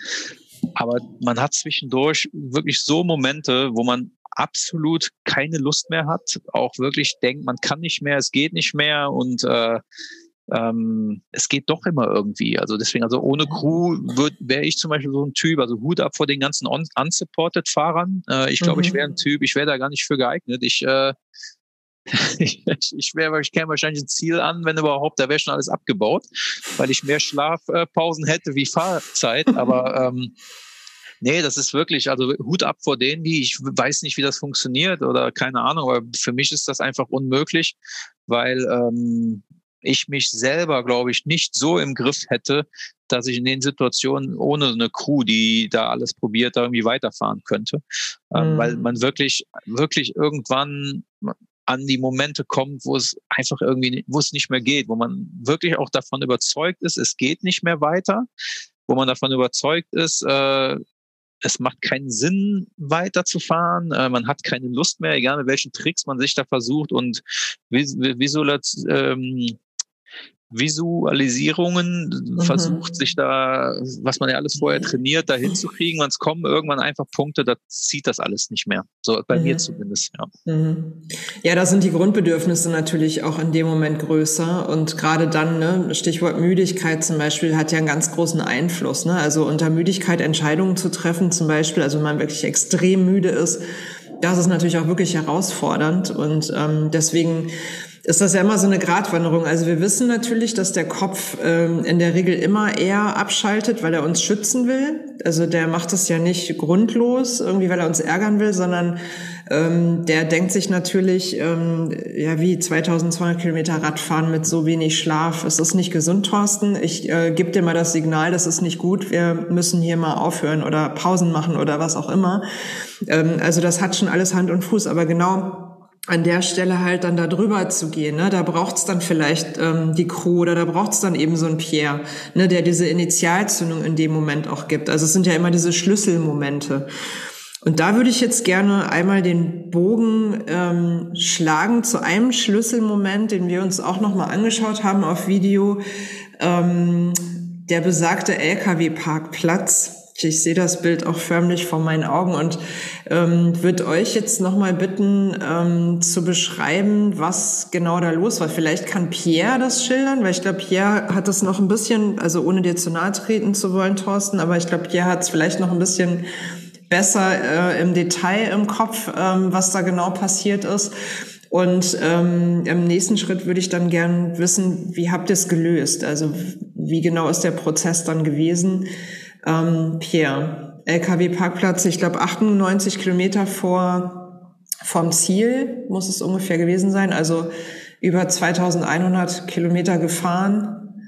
Aber man hat zwischendurch wirklich so Momente, wo man absolut keine Lust mehr hat, auch wirklich denkt, man kann nicht mehr, es geht nicht mehr und äh, ähm, es geht doch immer irgendwie. Also deswegen, also ohne Crew wäre ich zum Beispiel so ein Typ, also Hut ab vor den ganzen unsupported Fahrern. Äh, ich glaube, mhm. ich wäre ein Typ, ich wäre da gar nicht für geeignet. Ich, äh, ich, ich wäre, ich käme wahrscheinlich ein Ziel an, wenn überhaupt, da wäre schon alles abgebaut, weil ich mehr Schlafpausen hätte wie Fahrzeit. Aber ähm, nee, das ist wirklich, also Hut ab vor denen, die, ich weiß nicht, wie das funktioniert oder keine Ahnung, aber für mich ist das einfach unmöglich, weil ähm, ich mich selber, glaube ich, nicht so im Griff hätte, dass ich in den Situationen ohne eine Crew, die da alles probiert, da irgendwie weiterfahren könnte. Ähm, mhm. Weil man wirklich, wirklich irgendwann an die Momente kommt, wo es einfach irgendwie, wo es nicht mehr geht, wo man wirklich auch davon überzeugt ist, es geht nicht mehr weiter, wo man davon überzeugt ist, äh, es macht keinen Sinn, weiterzufahren. Äh, man hat keine Lust mehr, egal mit welchen Tricks man sich da versucht und visuell, ähm, Visualisierungen mhm. versucht, sich da, was man ja alles vorher trainiert, da hinzukriegen. Wenn es kommen irgendwann einfach Punkte, da zieht das alles nicht mehr. So bei mhm. mir zumindest, ja. Mhm. Ja, da sind die Grundbedürfnisse natürlich auch in dem Moment größer. Und gerade dann, ne, Stichwort Müdigkeit zum Beispiel, hat ja einen ganz großen Einfluss. Ne? Also unter Müdigkeit Entscheidungen zu treffen, zum Beispiel, also wenn man wirklich extrem müde ist, das ist natürlich auch wirklich herausfordernd. Und ähm, deswegen ist das ja immer so eine Gratwanderung. Also wir wissen natürlich, dass der Kopf ähm, in der Regel immer eher abschaltet, weil er uns schützen will. Also der macht das ja nicht grundlos, irgendwie weil er uns ärgern will, sondern ähm, der denkt sich natürlich, ähm, ja wie 2200 Kilometer Radfahren mit so wenig Schlaf, es ist nicht gesund, Thorsten. Ich äh, gebe dir mal das Signal, das ist nicht gut. Wir müssen hier mal aufhören oder Pausen machen oder was auch immer. Ähm, also das hat schon alles Hand und Fuß, aber genau an der Stelle halt dann da drüber zu gehen. Ne? Da braucht's dann vielleicht ähm, die Crew oder da braucht's dann eben so ein Pierre, ne, der diese Initialzündung in dem Moment auch gibt. Also es sind ja immer diese Schlüsselmomente. Und da würde ich jetzt gerne einmal den Bogen ähm, schlagen zu einem Schlüsselmoment, den wir uns auch nochmal angeschaut haben auf Video. Ähm, der besagte LKW-Parkplatz ich sehe das Bild auch förmlich vor meinen Augen und ähm, würde euch jetzt nochmal bitten, ähm, zu beschreiben, was genau da los war. Vielleicht kann Pierre das schildern, weil ich glaube, Pierre hat es noch ein bisschen, also ohne dir zu nahe treten zu wollen, Thorsten, aber ich glaube, Pierre hat es vielleicht noch ein bisschen besser äh, im Detail im Kopf, ähm, was da genau passiert ist. Und ähm, im nächsten Schritt würde ich dann gern wissen, wie habt ihr es gelöst? Also wie genau ist der Prozess dann gewesen? Ähm, Pierre, LKW-Parkplatz, ich glaube 98 Kilometer vor vom Ziel muss es ungefähr gewesen sein, also über 2100 Kilometer gefahren.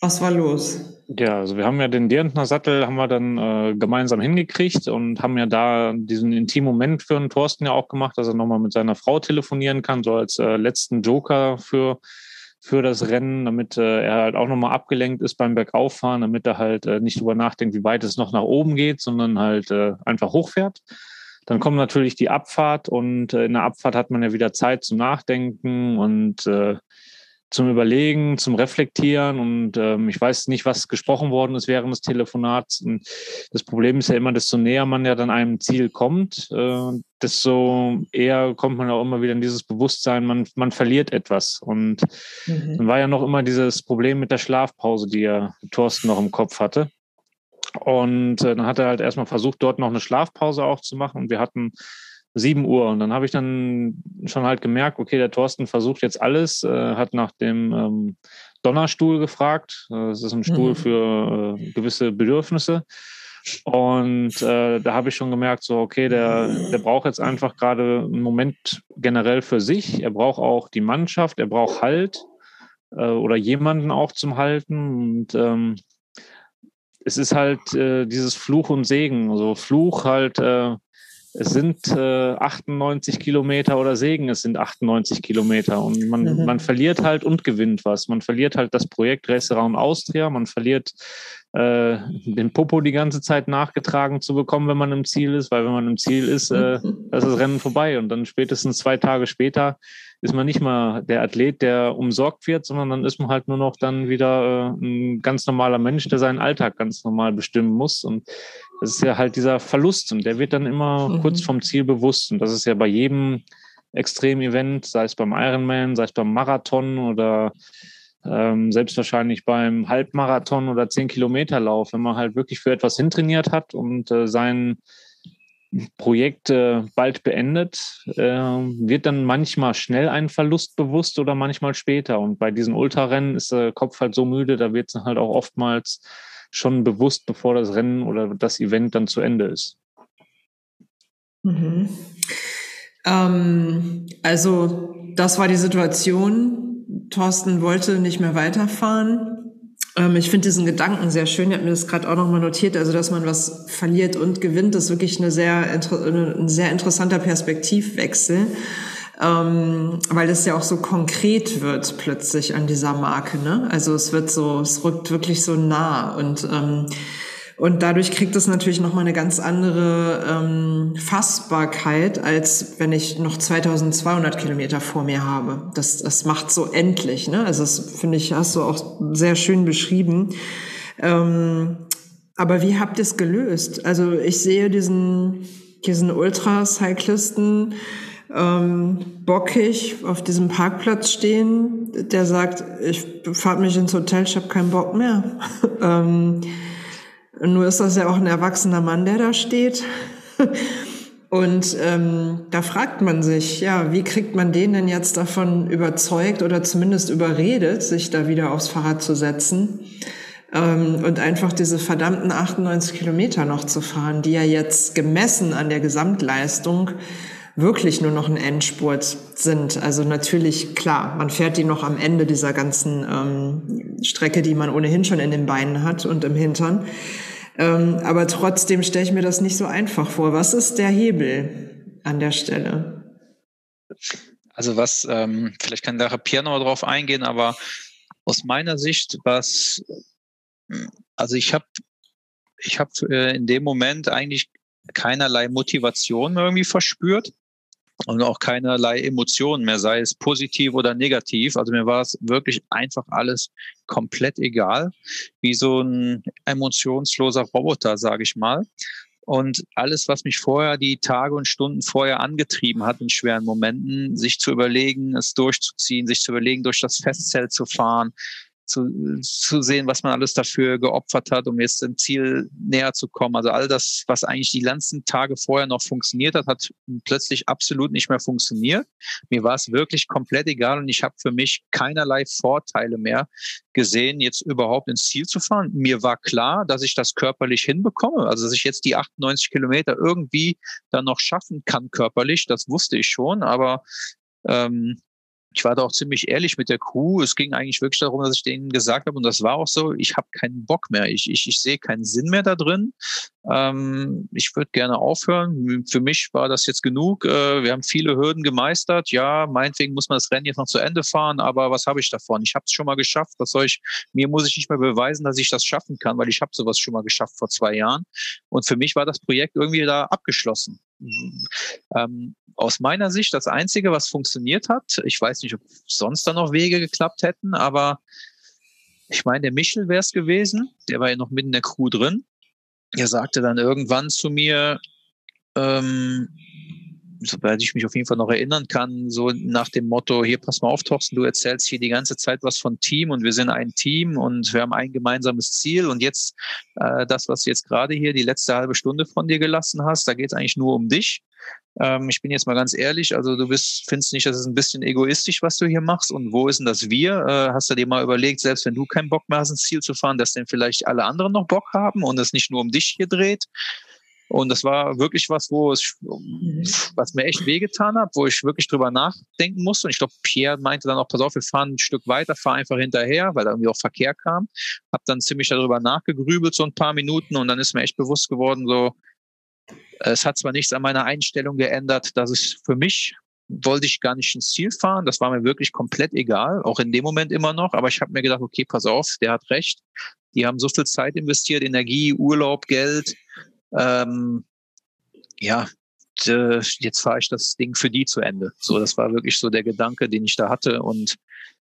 Was war los? Ja, also wir haben ja den Dirntner Sattel haben wir dann äh, gemeinsam hingekriegt und haben ja da diesen intimen Moment für den Thorsten ja auch gemacht, dass er nochmal mit seiner Frau telefonieren kann, so als äh, letzten Joker für für das Rennen, damit äh, er halt auch nochmal abgelenkt ist beim Bergauffahren, damit er halt äh, nicht drüber nachdenkt, wie weit es noch nach oben geht, sondern halt äh, einfach hochfährt. Dann kommt natürlich die Abfahrt und äh, in der Abfahrt hat man ja wieder Zeit zum Nachdenken und äh, zum Überlegen, zum Reflektieren und ähm, ich weiß nicht, was gesprochen worden ist während des Telefonats. Und das Problem ist ja immer, desto näher man ja dann einem Ziel kommt, äh, desto eher kommt man auch immer wieder in dieses Bewusstsein, man, man verliert etwas. Und mhm. dann war ja noch immer dieses Problem mit der Schlafpause, die ja Thorsten noch im Kopf hatte. Und äh, dann hat er halt erstmal versucht, dort noch eine Schlafpause auch zu machen. Und wir hatten 7 Uhr. Und dann habe ich dann schon halt gemerkt, okay, der Thorsten versucht jetzt alles, äh, hat nach dem ähm, Donnerstuhl gefragt. Äh, das ist ein Stuhl mhm. für äh, gewisse Bedürfnisse. Und äh, da habe ich schon gemerkt, so, okay, der, der braucht jetzt einfach gerade einen Moment generell für sich. Er braucht auch die Mannschaft, er braucht Halt äh, oder jemanden auch zum Halten. Und ähm, es ist halt äh, dieses Fluch und Segen. Also Fluch halt, äh, es sind äh, 98 Kilometer oder Segen, es sind 98 Kilometer und man, mhm. man verliert halt und gewinnt was. Man verliert halt das Projekt Restaurant Austria, man verliert äh, den Popo die ganze Zeit nachgetragen zu bekommen, wenn man im Ziel ist, weil wenn man im Ziel ist, äh, ist das Rennen vorbei und dann spätestens zwei Tage später ist man nicht mal der Athlet, der umsorgt wird, sondern dann ist man halt nur noch dann wieder äh, ein ganz normaler Mensch, der seinen Alltag ganz normal bestimmen muss. Und das ist ja halt dieser Verlust und der wird dann immer mhm. kurz vom Ziel bewusst. Und das ist ja bei jedem Extrem-Event, sei es beim Ironman, sei es beim Marathon oder ähm, selbst wahrscheinlich beim Halbmarathon oder 10 Kilometer Lauf, wenn man halt wirklich für etwas hintrainiert hat und äh, sein Projekt äh, bald beendet, äh, wird dann manchmal schnell ein Verlust bewusst oder manchmal später. Und bei diesen Ultrarennen ist der Kopf halt so müde, da wird es halt auch oftmals schon bewusst, bevor das Rennen oder das Event dann zu Ende ist. Mhm. Ähm, also das war die Situation. Thorsten wollte nicht mehr weiterfahren. Ähm, ich finde diesen Gedanken sehr schön. Ich habe mir das gerade auch nochmal notiert. Also, dass man was verliert und gewinnt, ist wirklich eine sehr, ein sehr interessanter Perspektivwechsel. Ähm, weil es ja auch so konkret wird plötzlich an dieser Marke. Ne? Also es wird so, es rückt wirklich so nah und ähm, und dadurch kriegt es natürlich nochmal eine ganz andere ähm, Fassbarkeit, als wenn ich noch 2200 Kilometer vor mir habe. Das, das macht so endlich. Ne? Also das finde ich, hast du auch sehr schön beschrieben. Ähm, aber wie habt ihr es gelöst? Also ich sehe diesen, diesen Ultracyclisten ähm, bockig auf diesem Parkplatz stehen, der sagt, ich fahre mich ins Hotel, ich habe keinen Bock mehr. ähm, nur ist das ja auch ein erwachsener Mann, der da steht. Und ähm, da fragt man sich, ja, wie kriegt man den denn jetzt davon überzeugt oder zumindest überredet, sich da wieder aufs Fahrrad zu setzen ähm, und einfach diese verdammten 98 Kilometer noch zu fahren, die ja jetzt gemessen an der Gesamtleistung wirklich nur noch ein Endspurt sind. Also natürlich, klar, man fährt die noch am Ende dieser ganzen ähm, Strecke, die man ohnehin schon in den Beinen hat und im Hintern. Ähm, aber trotzdem stelle ich mir das nicht so einfach vor. Was ist der Hebel an der Stelle? Also was, ähm, vielleicht kann der Pierre noch drauf eingehen, aber aus meiner Sicht, was, also ich habe ich habe äh, in dem Moment eigentlich keinerlei Motivation irgendwie verspürt und auch keinerlei Emotionen mehr, sei es positiv oder negativ. Also mir war es wirklich einfach alles komplett egal, wie so ein emotionsloser Roboter, sage ich mal. Und alles, was mich vorher, die Tage und Stunden vorher angetrieben hat in schweren Momenten, sich zu überlegen, es durchzuziehen, sich zu überlegen, durch das Festzelt zu fahren, zu, zu sehen, was man alles dafür geopfert hat, um jetzt dem Ziel näher zu kommen. Also all das, was eigentlich die ganzen Tage vorher noch funktioniert hat, hat plötzlich absolut nicht mehr funktioniert. Mir war es wirklich komplett egal und ich habe für mich keinerlei Vorteile mehr gesehen, jetzt überhaupt ins Ziel zu fahren. Mir war klar, dass ich das körperlich hinbekomme, also dass ich jetzt die 98 Kilometer irgendwie dann noch schaffen kann körperlich, das wusste ich schon, aber ähm, ich war da auch ziemlich ehrlich mit der Crew. Es ging eigentlich wirklich darum, dass ich denen gesagt habe, und das war auch so, ich habe keinen Bock mehr. Ich, ich, ich sehe keinen Sinn mehr da drin. Ähm, ich würde gerne aufhören. Für mich war das jetzt genug. Äh, wir haben viele Hürden gemeistert. Ja, meinetwegen muss man das Rennen jetzt noch zu Ende fahren, aber was habe ich davon? Ich habe es schon mal geschafft. Was soll ich, mir muss ich nicht mehr beweisen, dass ich das schaffen kann, weil ich habe sowas schon mal geschafft vor zwei Jahren. Und für mich war das Projekt irgendwie da abgeschlossen. Ähm, aus meiner Sicht das Einzige, was funktioniert hat, ich weiß nicht, ob sonst da noch Wege geklappt hätten, aber ich meine, der Michel wäre es gewesen, der war ja noch mitten in der Crew drin. Er sagte dann irgendwann zu mir, ähm, soweit ich mich auf jeden Fall noch erinnern kann, so nach dem Motto, hier pass mal auf, Thorsten, du erzählst hier die ganze Zeit was von Team und wir sind ein Team und wir haben ein gemeinsames Ziel und jetzt äh, das, was du jetzt gerade hier die letzte halbe Stunde von dir gelassen hast, da geht es eigentlich nur um dich. Ähm, ich bin jetzt mal ganz ehrlich, also du bist, findest nicht, dass es ein bisschen egoistisch, was du hier machst und wo ist denn das Wir? Äh, hast du dir mal überlegt, selbst wenn du keinen Bock mehr hast, ins Ziel zu fahren, dass denn vielleicht alle anderen noch Bock haben und es nicht nur um dich hier dreht? Und das war wirklich was, wo es, mhm. was mir echt wehgetan hat, wo ich wirklich drüber nachdenken musste. Und ich glaube, Pierre meinte dann auch, pass auf, wir fahren ein Stück weiter, fahr einfach hinterher, weil da irgendwie auch Verkehr kam. Hab dann ziemlich darüber nachgegrübelt, so ein paar Minuten. Und dann ist mir echt bewusst geworden, so, es hat zwar nichts an meiner Einstellung geändert, dass es für mich wollte ich gar nicht ins Ziel fahren. Das war mir wirklich komplett egal, auch in dem Moment immer noch. Aber ich habe mir gedacht, okay, pass auf, der hat recht. Die haben so viel Zeit investiert, Energie, Urlaub, Geld ähm, ja, jetzt fahre ich das Ding für die zu Ende. So, das war wirklich so der Gedanke, den ich da hatte und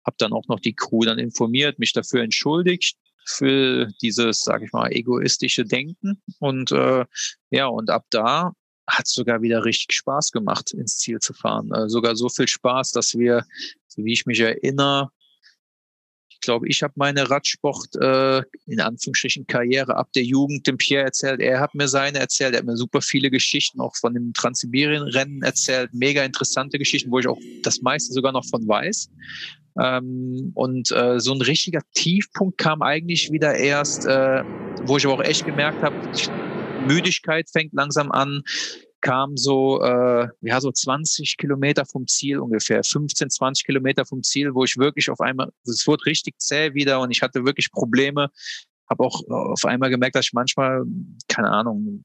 habe dann auch noch die Crew dann informiert, mich dafür entschuldigt für dieses, sage ich mal, egoistische Denken und äh, ja und ab da hat sogar wieder richtig Spaß gemacht, ins Ziel zu fahren. Äh, sogar so viel Spaß, dass wir, so wie ich mich erinnere, glaube, ich habe meine Radsport äh, in Anführungsstrichen Karriere ab der Jugend dem Pierre erzählt. Er hat mir seine erzählt. Er hat mir super viele Geschichten auch von dem Transsibirien-Rennen erzählt. Mega interessante Geschichten, wo ich auch das meiste sogar noch von weiß. Ähm, und äh, so ein richtiger Tiefpunkt kam eigentlich wieder erst, äh, wo ich aber auch echt gemerkt habe, Müdigkeit fängt langsam an kam so, äh, ja, so 20 Kilometer vom Ziel ungefähr, 15, 20 Kilometer vom Ziel, wo ich wirklich auf einmal, es wurde richtig zäh wieder und ich hatte wirklich Probleme, habe auch auf einmal gemerkt, dass ich manchmal, keine Ahnung,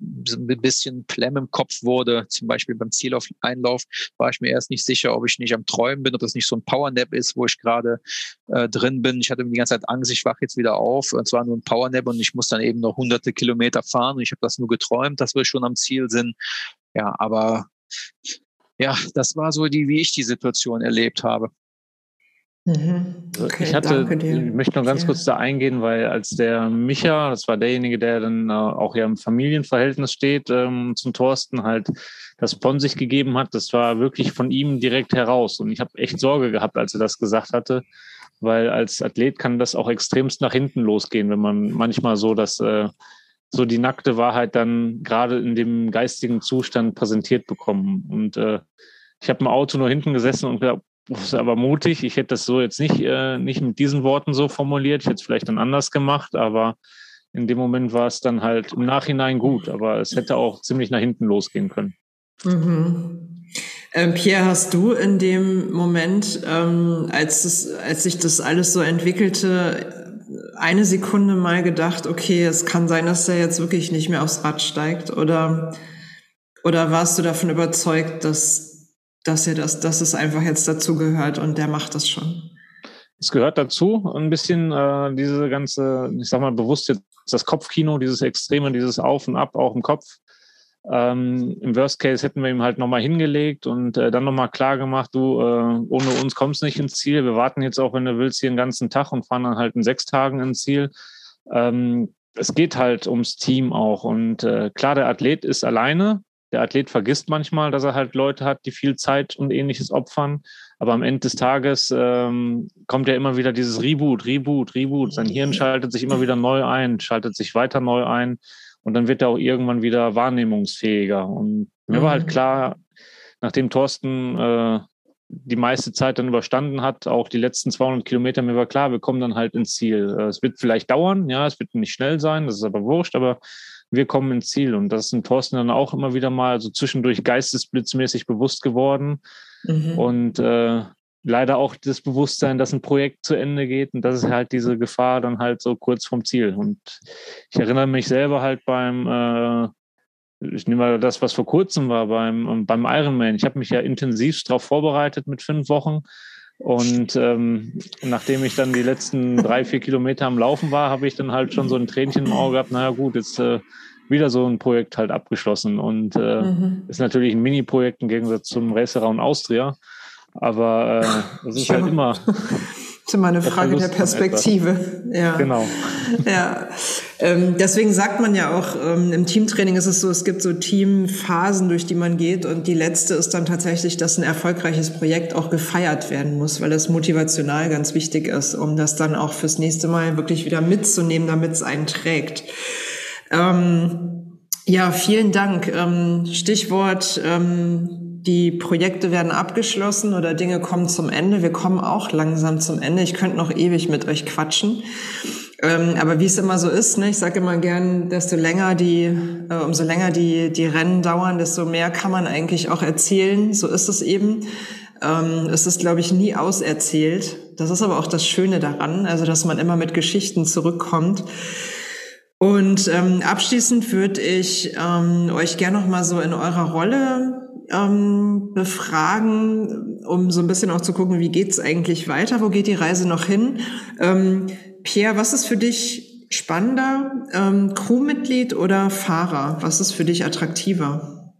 ein bisschen Plemm im Kopf wurde. Zum Beispiel beim Zieleinlauf war ich mir erst nicht sicher, ob ich nicht am Träumen bin, ob das nicht so ein Powernap ist, wo ich gerade äh, drin bin. Ich hatte die ganze Zeit Angst, ich wache jetzt wieder auf. Und zwar nur ein Powernap und ich muss dann eben noch hunderte Kilometer fahren. Und ich habe das nur geträumt, dass wir schon am Ziel sind. Ja, aber ja, das war so die, wie ich die Situation erlebt habe. Mhm. Okay, ich hatte, ich möchte noch ganz ja. kurz da eingehen, weil als der Micha, das war derjenige, der dann äh, auch ja im Familienverhältnis steht, ähm, zum Thorsten halt das von sich gegeben hat, das war wirklich von ihm direkt heraus. Und ich habe echt Sorge gehabt, als er das gesagt hatte, weil als Athlet kann das auch extremst nach hinten losgehen, wenn man manchmal so das, äh, so die nackte Wahrheit dann gerade in dem geistigen Zustand präsentiert bekommen. Und äh, ich habe im Auto nur hinten gesessen und gedacht, das ist aber mutig. Ich hätte das so jetzt nicht, äh, nicht mit diesen Worten so formuliert. Ich hätte es vielleicht dann anders gemacht, aber in dem Moment war es dann halt im Nachhinein gut, aber es hätte auch ziemlich nach hinten losgehen können. Mhm. Ähm, Pierre, hast du in dem Moment, ähm, als, es, als sich das alles so entwickelte, eine Sekunde mal gedacht, okay, es kann sein, dass er jetzt wirklich nicht mehr aufs Rad steigt? Oder, oder warst du davon überzeugt, dass, dass er das, dass es einfach jetzt dazu gehört und der macht das schon. Es gehört dazu, ein bisschen äh, diese ganze, ich sag mal bewusst jetzt das Kopfkino, dieses Extreme, dieses Auf und Ab auch im Kopf. Ähm, Im Worst Case hätten wir ihm halt nochmal hingelegt und äh, dann nochmal klar gemacht, du, äh, ohne uns kommst nicht ins Ziel. Wir warten jetzt auch, wenn du willst, hier den ganzen Tag und fahren dann halt in sechs Tagen ins Ziel. Ähm, es geht halt ums Team auch. Und äh, klar, der Athlet ist alleine, der Athlet vergisst manchmal, dass er halt Leute hat, die viel Zeit und ähnliches opfern. Aber am Ende des Tages ähm, kommt ja immer wieder dieses Reboot, Reboot, Reboot. Sein Hirn schaltet sich immer wieder neu ein, schaltet sich weiter neu ein und dann wird er auch irgendwann wieder wahrnehmungsfähiger. Und mir war halt mhm. klar, nachdem Thorsten äh, die meiste Zeit dann überstanden hat, auch die letzten 200 Kilometer, mir war klar, wir kommen dann halt ins Ziel. Äh, es wird vielleicht dauern, ja, es wird nicht schnell sein, das ist aber wurscht, aber wir kommen ins Ziel. Und das ist dem Thorsten dann auch immer wieder mal so zwischendurch geistesblitzmäßig bewusst geworden. Mhm. Und äh, leider auch das Bewusstsein, dass ein Projekt zu Ende geht und das ist halt diese Gefahr dann halt so kurz vom Ziel. Und ich erinnere mich selber halt beim, äh, ich nehme mal das, was vor kurzem war, beim, beim Ironman. Ich habe mich ja intensiv darauf vorbereitet mit fünf Wochen und ähm, nachdem ich dann die letzten drei, vier Kilometer am Laufen war, habe ich dann halt schon so ein Tränchen im Auge gehabt, naja gut, jetzt äh, wieder so ein Projekt halt abgeschlossen. Und äh, mhm. ist natürlich ein Mini-Projekt im Gegensatz zum Racer und Austria. Aber äh, es ist halt immer ist immer eine Frage der Perspektive. Ja. Genau. Ja. Ähm, deswegen sagt man ja auch, ähm, im Teamtraining ist es so, es gibt so Teamphasen, durch die man geht und die letzte ist dann tatsächlich, dass ein erfolgreiches Projekt auch gefeiert werden muss, weil das motivational ganz wichtig ist, um das dann auch fürs nächste Mal wirklich wieder mitzunehmen, damit es einen trägt. Ähm, ja, vielen Dank. Ähm, Stichwort ähm, die Projekte werden abgeschlossen oder Dinge kommen zum Ende. Wir kommen auch langsam zum Ende. Ich könnte noch ewig mit euch quatschen. Ähm, aber wie es immer so ist, ne, ich sage immer gern, desto länger die, äh, umso länger die, die Rennen dauern, desto mehr kann man eigentlich auch erzählen. So ist es eben. Ähm, es ist, glaube ich, nie auserzählt. Das ist aber auch das Schöne daran, also dass man immer mit Geschichten zurückkommt. Und ähm, abschließend würde ich ähm, euch gerne noch mal so in eurer Rolle ähm, befragen, um so ein bisschen auch zu gucken, wie geht's eigentlich weiter, wo geht die Reise noch hin. Ähm, Pierre, was ist für dich spannender, ähm, Crewmitglied oder Fahrer? Was ist für dich attraktiver?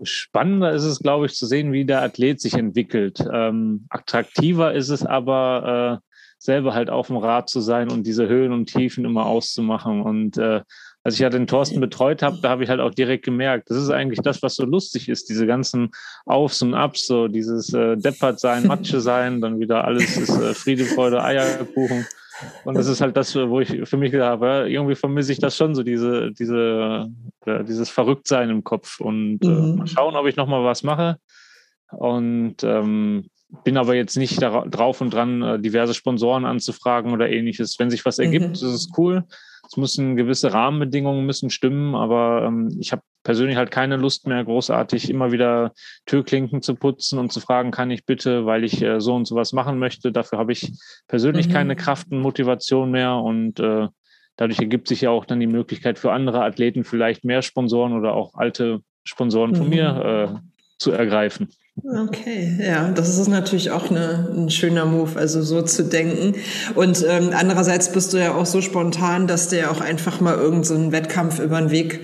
Spannender ist es, glaube ich, zu sehen, wie der Athlet sich entwickelt. Ähm, attraktiver ist es aber, äh, selber halt auf dem Rad zu sein und diese Höhen und Tiefen immer auszumachen und äh, als ich ja den Thorsten betreut habe, da habe ich halt auch direkt gemerkt, das ist eigentlich das, was so lustig ist, diese ganzen Aufs und Abs, so dieses äh, Deppert sein, Matsche sein, dann wieder alles ist äh, Friede, Freude, Eierkuchen. Und das ist halt das, wo ich für mich gedacht habe, irgendwie vermisse ich das schon so, diese, diese, äh, dieses Verrücktsein im Kopf. Und äh, mhm. mal schauen, ob ich nochmal was mache. Und ähm, bin aber jetzt nicht drauf und dran, äh, diverse Sponsoren anzufragen oder ähnliches. Wenn sich was ergibt, mhm. ist es cool. Es müssen gewisse Rahmenbedingungen müssen stimmen, aber ähm, ich habe persönlich halt keine Lust mehr, großartig immer wieder Türklinken zu putzen und zu fragen, kann ich bitte, weil ich äh, so und so was machen möchte. Dafür habe ich persönlich mhm. keine Kraft und Motivation mehr und äh, dadurch ergibt sich ja auch dann die Möglichkeit für andere Athleten vielleicht mehr Sponsoren oder auch alte Sponsoren von mhm. mir äh, zu ergreifen. Okay, ja, das ist natürlich auch eine, ein schöner Move, also so zu denken. Und ähm, andererseits bist du ja auch so spontan, dass dir auch einfach mal irgendein so Wettkampf über den Weg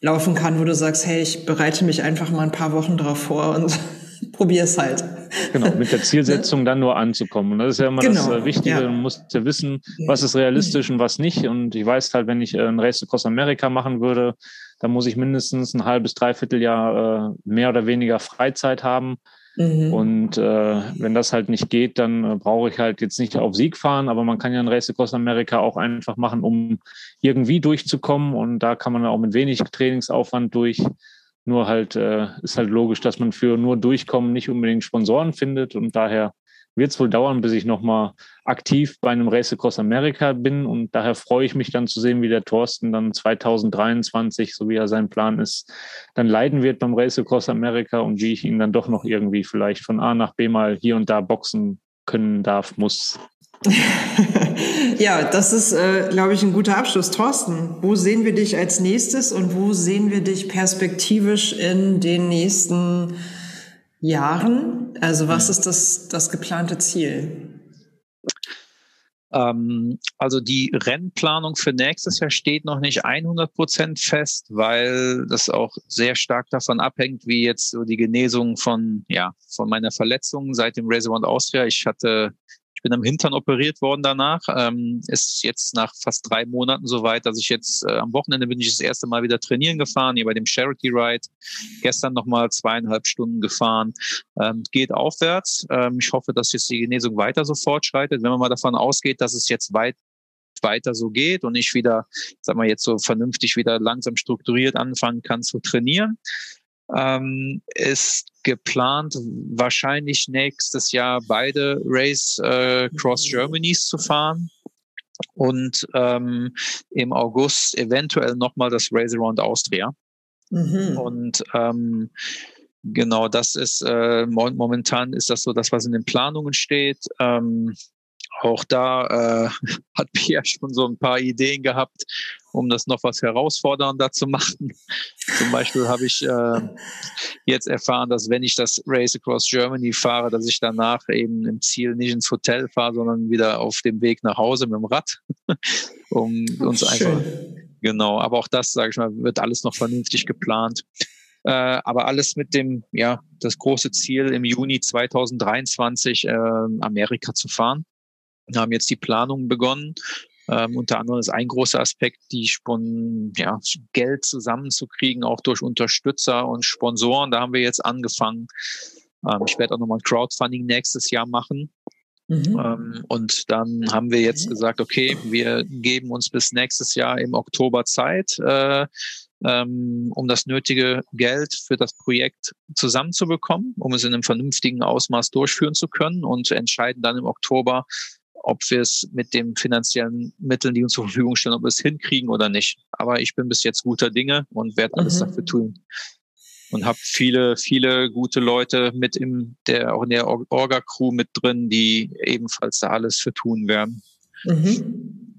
laufen kann, wo du sagst, hey, ich bereite mich einfach mal ein paar Wochen drauf vor und probier es halt. Genau, mit der Zielsetzung dann nur anzukommen. Und das ist ja immer genau, das äh, Wichtige. Ja. Du musst ja wissen, was ist realistisch und was nicht. Und ich weiß halt, wenn ich äh, ein Race Across America machen würde, da muss ich mindestens ein halbes, dreiviertel Jahr äh, mehr oder weniger Freizeit haben. Mhm. Und äh, wenn das halt nicht geht, dann äh, brauche ich halt jetzt nicht auf Sieg fahren, aber man kann ja ein Race Across America auch einfach machen, um irgendwie durchzukommen. Und da kann man auch mit wenig Trainingsaufwand durch. Nur halt äh, ist halt logisch, dass man für nur Durchkommen nicht unbedingt Sponsoren findet. Und daher wird es wohl dauern, bis ich nochmal aktiv bei einem Race Across America bin. Und daher freue ich mich dann zu sehen, wie der Thorsten dann 2023, so wie er sein Plan ist, dann leiden wird beim Race Across America und wie ich ihn dann doch noch irgendwie vielleicht von A nach B mal hier und da boxen können darf, muss. ja, das ist, äh, glaube ich, ein guter Abschluss. Thorsten, wo sehen wir dich als nächstes und wo sehen wir dich perspektivisch in den nächsten Jahren? Also was ist das, das geplante Ziel? Ähm, also die Rennplanung für nächstes Jahr steht noch nicht 100 Prozent fest, weil das auch sehr stark davon abhängt, wie jetzt so die Genesung von, ja, von meiner Verletzung seit dem Race Around Austria. Ich hatte ich bin am Hintern operiert worden danach. Ähm, ist jetzt nach fast drei Monaten soweit, dass ich jetzt äh, am Wochenende bin ich das erste Mal wieder trainieren gefahren, hier bei dem Charity Ride. Gestern nochmal zweieinhalb Stunden gefahren. Ähm, geht aufwärts. Ähm, ich hoffe, dass jetzt die Genesung weiter so fortschreitet. Wenn man mal davon ausgeht, dass es jetzt weit weiter so geht und ich wieder, sag mal, jetzt so vernünftig wieder langsam strukturiert anfangen kann zu trainieren, ähm, ist geplant, wahrscheinlich nächstes Jahr beide Race äh, Cross Germanys zu fahren und ähm, im August eventuell nochmal das Race Around Austria. Mhm. Und ähm, genau das ist äh, momentan ist das so das, was in den Planungen steht. Ähm, auch da äh, hat Pierre schon so ein paar Ideen gehabt, um das noch was herausfordernder zu machen. Zum Beispiel habe ich äh, jetzt erfahren, dass wenn ich das Race Across Germany fahre, dass ich danach eben im Ziel nicht ins Hotel fahre, sondern wieder auf dem Weg nach Hause mit dem Rad, um uns Schön. einfach genau. Aber auch das, sage ich mal, wird alles noch vernünftig geplant. Äh, aber alles mit dem, ja, das große Ziel im Juni 2023 äh, Amerika zu fahren haben jetzt die Planungen begonnen. Ähm, unter anderem ist ein großer Aspekt, die Spon ja, Geld zusammenzukriegen, auch durch Unterstützer und Sponsoren. Da haben wir jetzt angefangen. Ähm, ich werde auch nochmal ein Crowdfunding nächstes Jahr machen. Mhm. Ähm, und dann haben wir jetzt gesagt, okay, wir geben uns bis nächstes Jahr im Oktober Zeit, äh, ähm, um das nötige Geld für das Projekt zusammenzubekommen, um es in einem vernünftigen Ausmaß durchführen zu können und entscheiden dann im Oktober, ob wir es mit den finanziellen Mitteln, die uns zur Verfügung stellen, ob wir es hinkriegen oder nicht. Aber ich bin bis jetzt guter Dinge und werde alles mhm. dafür tun. Und habe viele, viele gute Leute mit im, der, auch in der Orga-Crew mit drin, die ebenfalls da alles für tun werden. Mhm.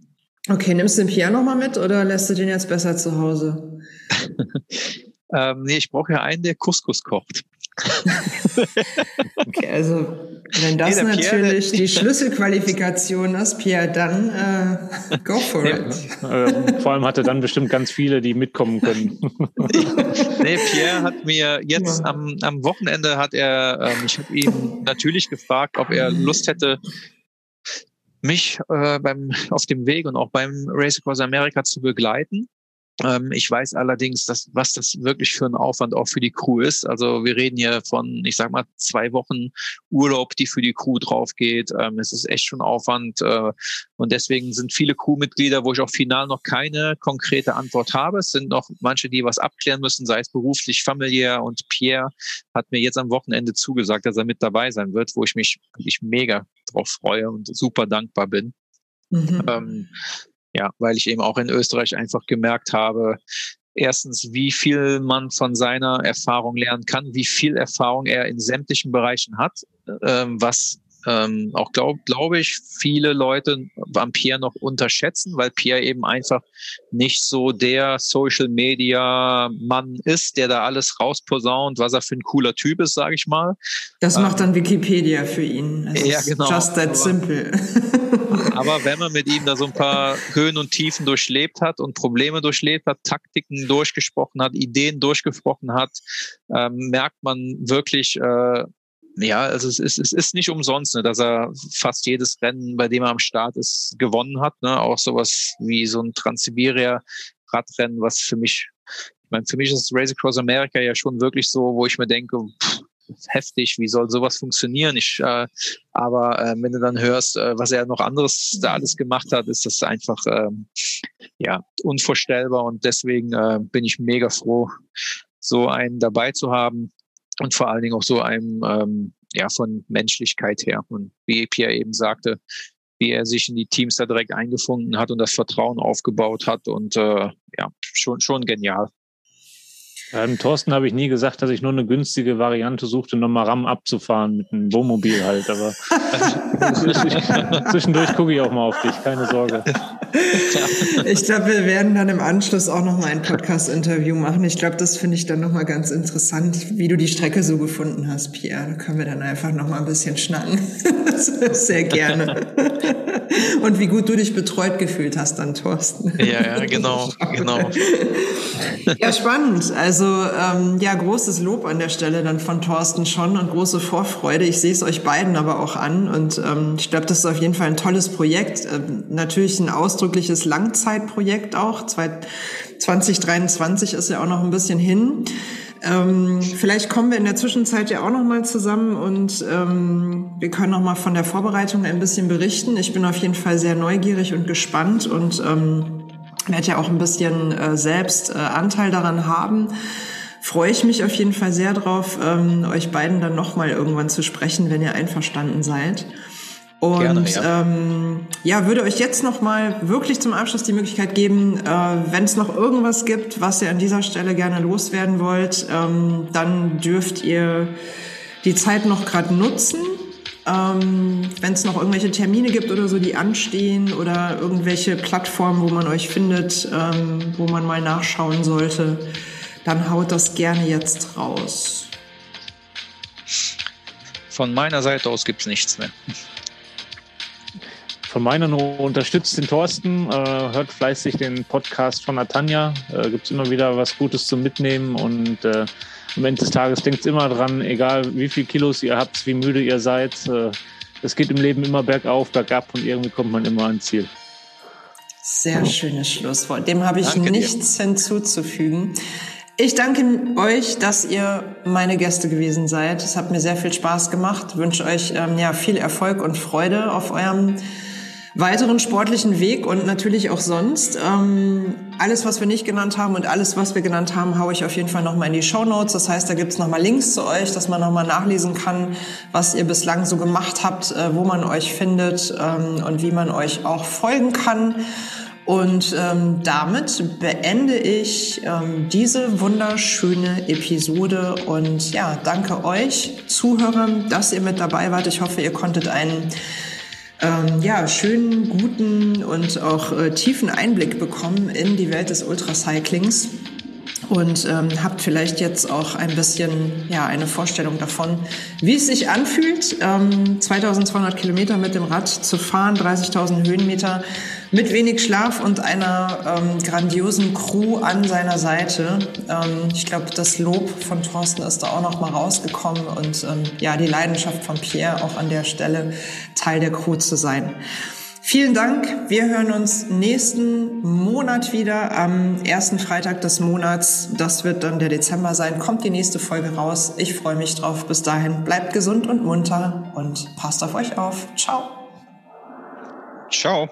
Okay, nimmst du den Pierre nochmal mit oder lässt du den jetzt besser zu Hause? ähm, nee, ich brauche ja einen, der Couscous kocht. okay, also wenn das nee, natürlich Pierre, die Schlüsselqualifikation ist, Pierre, dann äh, go for nee, it. Äh, vor allem hat er dann bestimmt ganz viele, die mitkommen können. nee, Pierre hat mir jetzt ja. am, am Wochenende hat er, ähm, ich habe ihn natürlich gefragt, ob er Lust hätte, mich äh, beim auf dem Weg und auch beim Race Across America zu begleiten. Ähm, ich weiß allerdings, dass, was das wirklich für ein Aufwand auch für die Crew ist. Also wir reden hier von, ich sag mal, zwei Wochen Urlaub, die für die Crew drauf geht. Ähm, es ist echt schon Aufwand. Äh, und deswegen sind viele Crewmitglieder, wo ich auch final noch keine konkrete Antwort habe. Es sind noch manche, die was abklären müssen, sei es beruflich, familiär. Und Pierre hat mir jetzt am Wochenende zugesagt, dass er mit dabei sein wird, wo ich mich wirklich mega drauf freue und super dankbar bin. Mhm. Ähm, ja, weil ich eben auch in Österreich einfach gemerkt habe, erstens, wie viel man von seiner Erfahrung lernen kann, wie viel Erfahrung er in sämtlichen Bereichen hat, ähm, was ähm, auch glaube glaub ich, viele Leute am Pierre noch unterschätzen, weil Pierre eben einfach nicht so der Social Media Mann ist, der da alles rausposaunt, was er für ein cooler Typ ist, sage ich mal. Das ähm, macht dann Wikipedia für ihn. Es ja, genau. Just that aber, simple. aber wenn man mit ihm da so ein paar Höhen und Tiefen durchlebt hat und Probleme durchlebt hat, Taktiken durchgesprochen hat, Ideen durchgesprochen hat, ähm, merkt man wirklich, äh, ja, also es ist, es ist nicht umsonst, ne, dass er fast jedes Rennen, bei dem er am Start ist, gewonnen hat. Ne? Auch sowas wie so ein Transsibiria-Radrennen, was für mich, ich meine, für mich ist Race Across America ja schon wirklich so, wo ich mir denke, pff, heftig, wie soll sowas funktionieren? Ich, äh, aber äh, wenn du dann hörst, äh, was er noch anderes da alles gemacht hat, ist das einfach ähm, ja unvorstellbar und deswegen äh, bin ich mega froh, so einen dabei zu haben und vor allen Dingen auch so einem, ähm, ja, von Menschlichkeit her. Und wie Pierre eben sagte, wie er sich in die Teams da direkt eingefunden hat und das Vertrauen aufgebaut hat und äh, ja, schon, schon genial. Ähm, Thorsten habe ich nie gesagt, dass ich nur eine günstige Variante suchte, nochmal RAM abzufahren mit einem Wohnmobil halt. Aber zwischendurch gucke ich auch mal auf dich, keine Sorge. Ich glaube, wir werden dann im Anschluss auch nochmal ein Podcast-Interview machen. Ich glaube, das finde ich dann nochmal ganz interessant, wie du die Strecke so gefunden hast, Pierre. Da können wir dann einfach nochmal ein bisschen schnacken. Sehr gerne. Und wie gut du dich betreut gefühlt hast dann, Thorsten. Ja, ja, genau, genau. Ja, spannend. Also ähm, ja, großes Lob an der Stelle dann von Thorsten schon und große Vorfreude. Ich sehe es euch beiden aber auch an und ähm, ich glaube, das ist auf jeden Fall ein tolles Projekt. Ähm, natürlich ein ausdrückliches Langzeitprojekt auch. 2023 ist ja auch noch ein bisschen hin. Ähm, vielleicht kommen wir in der Zwischenzeit ja auch noch mal zusammen und ähm, wir können noch mal von der Vorbereitung ein bisschen berichten. Ich bin auf jeden Fall sehr neugierig und gespannt und ähm, werde ja auch ein bisschen äh, selbst äh, Anteil daran haben. Freue ich mich auf jeden Fall sehr drauf, ähm, euch beiden dann nochmal irgendwann zu sprechen, wenn ihr einverstanden seid. Und Gerne, ja. Ähm, ja, würde euch jetzt nochmal wirklich zum Abschluss die Möglichkeit geben, äh, wenn es noch irgendwas gibt, was ihr an dieser Stelle gerne loswerden wollt, ähm, dann dürft ihr die Zeit noch gerade nutzen. Ähm, Wenn es noch irgendwelche Termine gibt oder so, die anstehen oder irgendwelche Plattformen, wo man euch findet, ähm, wo man mal nachschauen sollte, dann haut das gerne jetzt raus. Von meiner Seite aus gibt es nichts mehr. Von meiner nur unterstützt den Thorsten, äh, hört fleißig den Podcast von Natanja. Äh, gibt es immer wieder was Gutes zum Mitnehmen und äh, am Ende des Tages denkt immer dran, egal wie viel Kilos ihr habt, wie müde ihr seid. Äh, es geht im Leben immer bergauf, bergab und irgendwie kommt man immer ans Ziel. Sehr schönes Schlusswort. Dem habe ich danke nichts dir. hinzuzufügen. Ich danke euch, dass ihr meine Gäste gewesen seid. Es hat mir sehr viel Spaß gemacht. Ich wünsche euch ähm, ja viel Erfolg und Freude auf eurem weiteren sportlichen Weg und natürlich auch sonst. Ähm, alles, was wir nicht genannt haben und alles, was wir genannt haben, haue ich auf jeden Fall nochmal in die Show Notes. Das heißt, da gibt's nochmal Links zu euch, dass man nochmal nachlesen kann, was ihr bislang so gemacht habt, äh, wo man euch findet ähm, und wie man euch auch folgen kann. Und ähm, damit beende ich ähm, diese wunderschöne Episode und ja, danke euch Zuhörern, dass ihr mit dabei wart. Ich hoffe, ihr konntet einen ähm, ja, schönen, guten und auch äh, tiefen Einblick bekommen in die Welt des Ultracyclings und ähm, habt vielleicht jetzt auch ein bisschen ja eine Vorstellung davon, wie es sich anfühlt, ähm, 2200 Kilometer mit dem Rad zu fahren, 30.000 Höhenmeter mit wenig Schlaf und einer ähm, grandiosen Crew an seiner Seite. Ähm, ich glaube, das Lob von Thorsten ist da auch noch mal rausgekommen und ähm, ja die Leidenschaft von Pierre auch an der Stelle Teil der Crew zu sein. Vielen Dank. Wir hören uns nächsten Monat wieder am ersten Freitag des Monats. Das wird dann der Dezember sein. Kommt die nächste Folge raus. Ich freue mich drauf. Bis dahin bleibt gesund und munter und passt auf euch auf. Ciao. Ciao.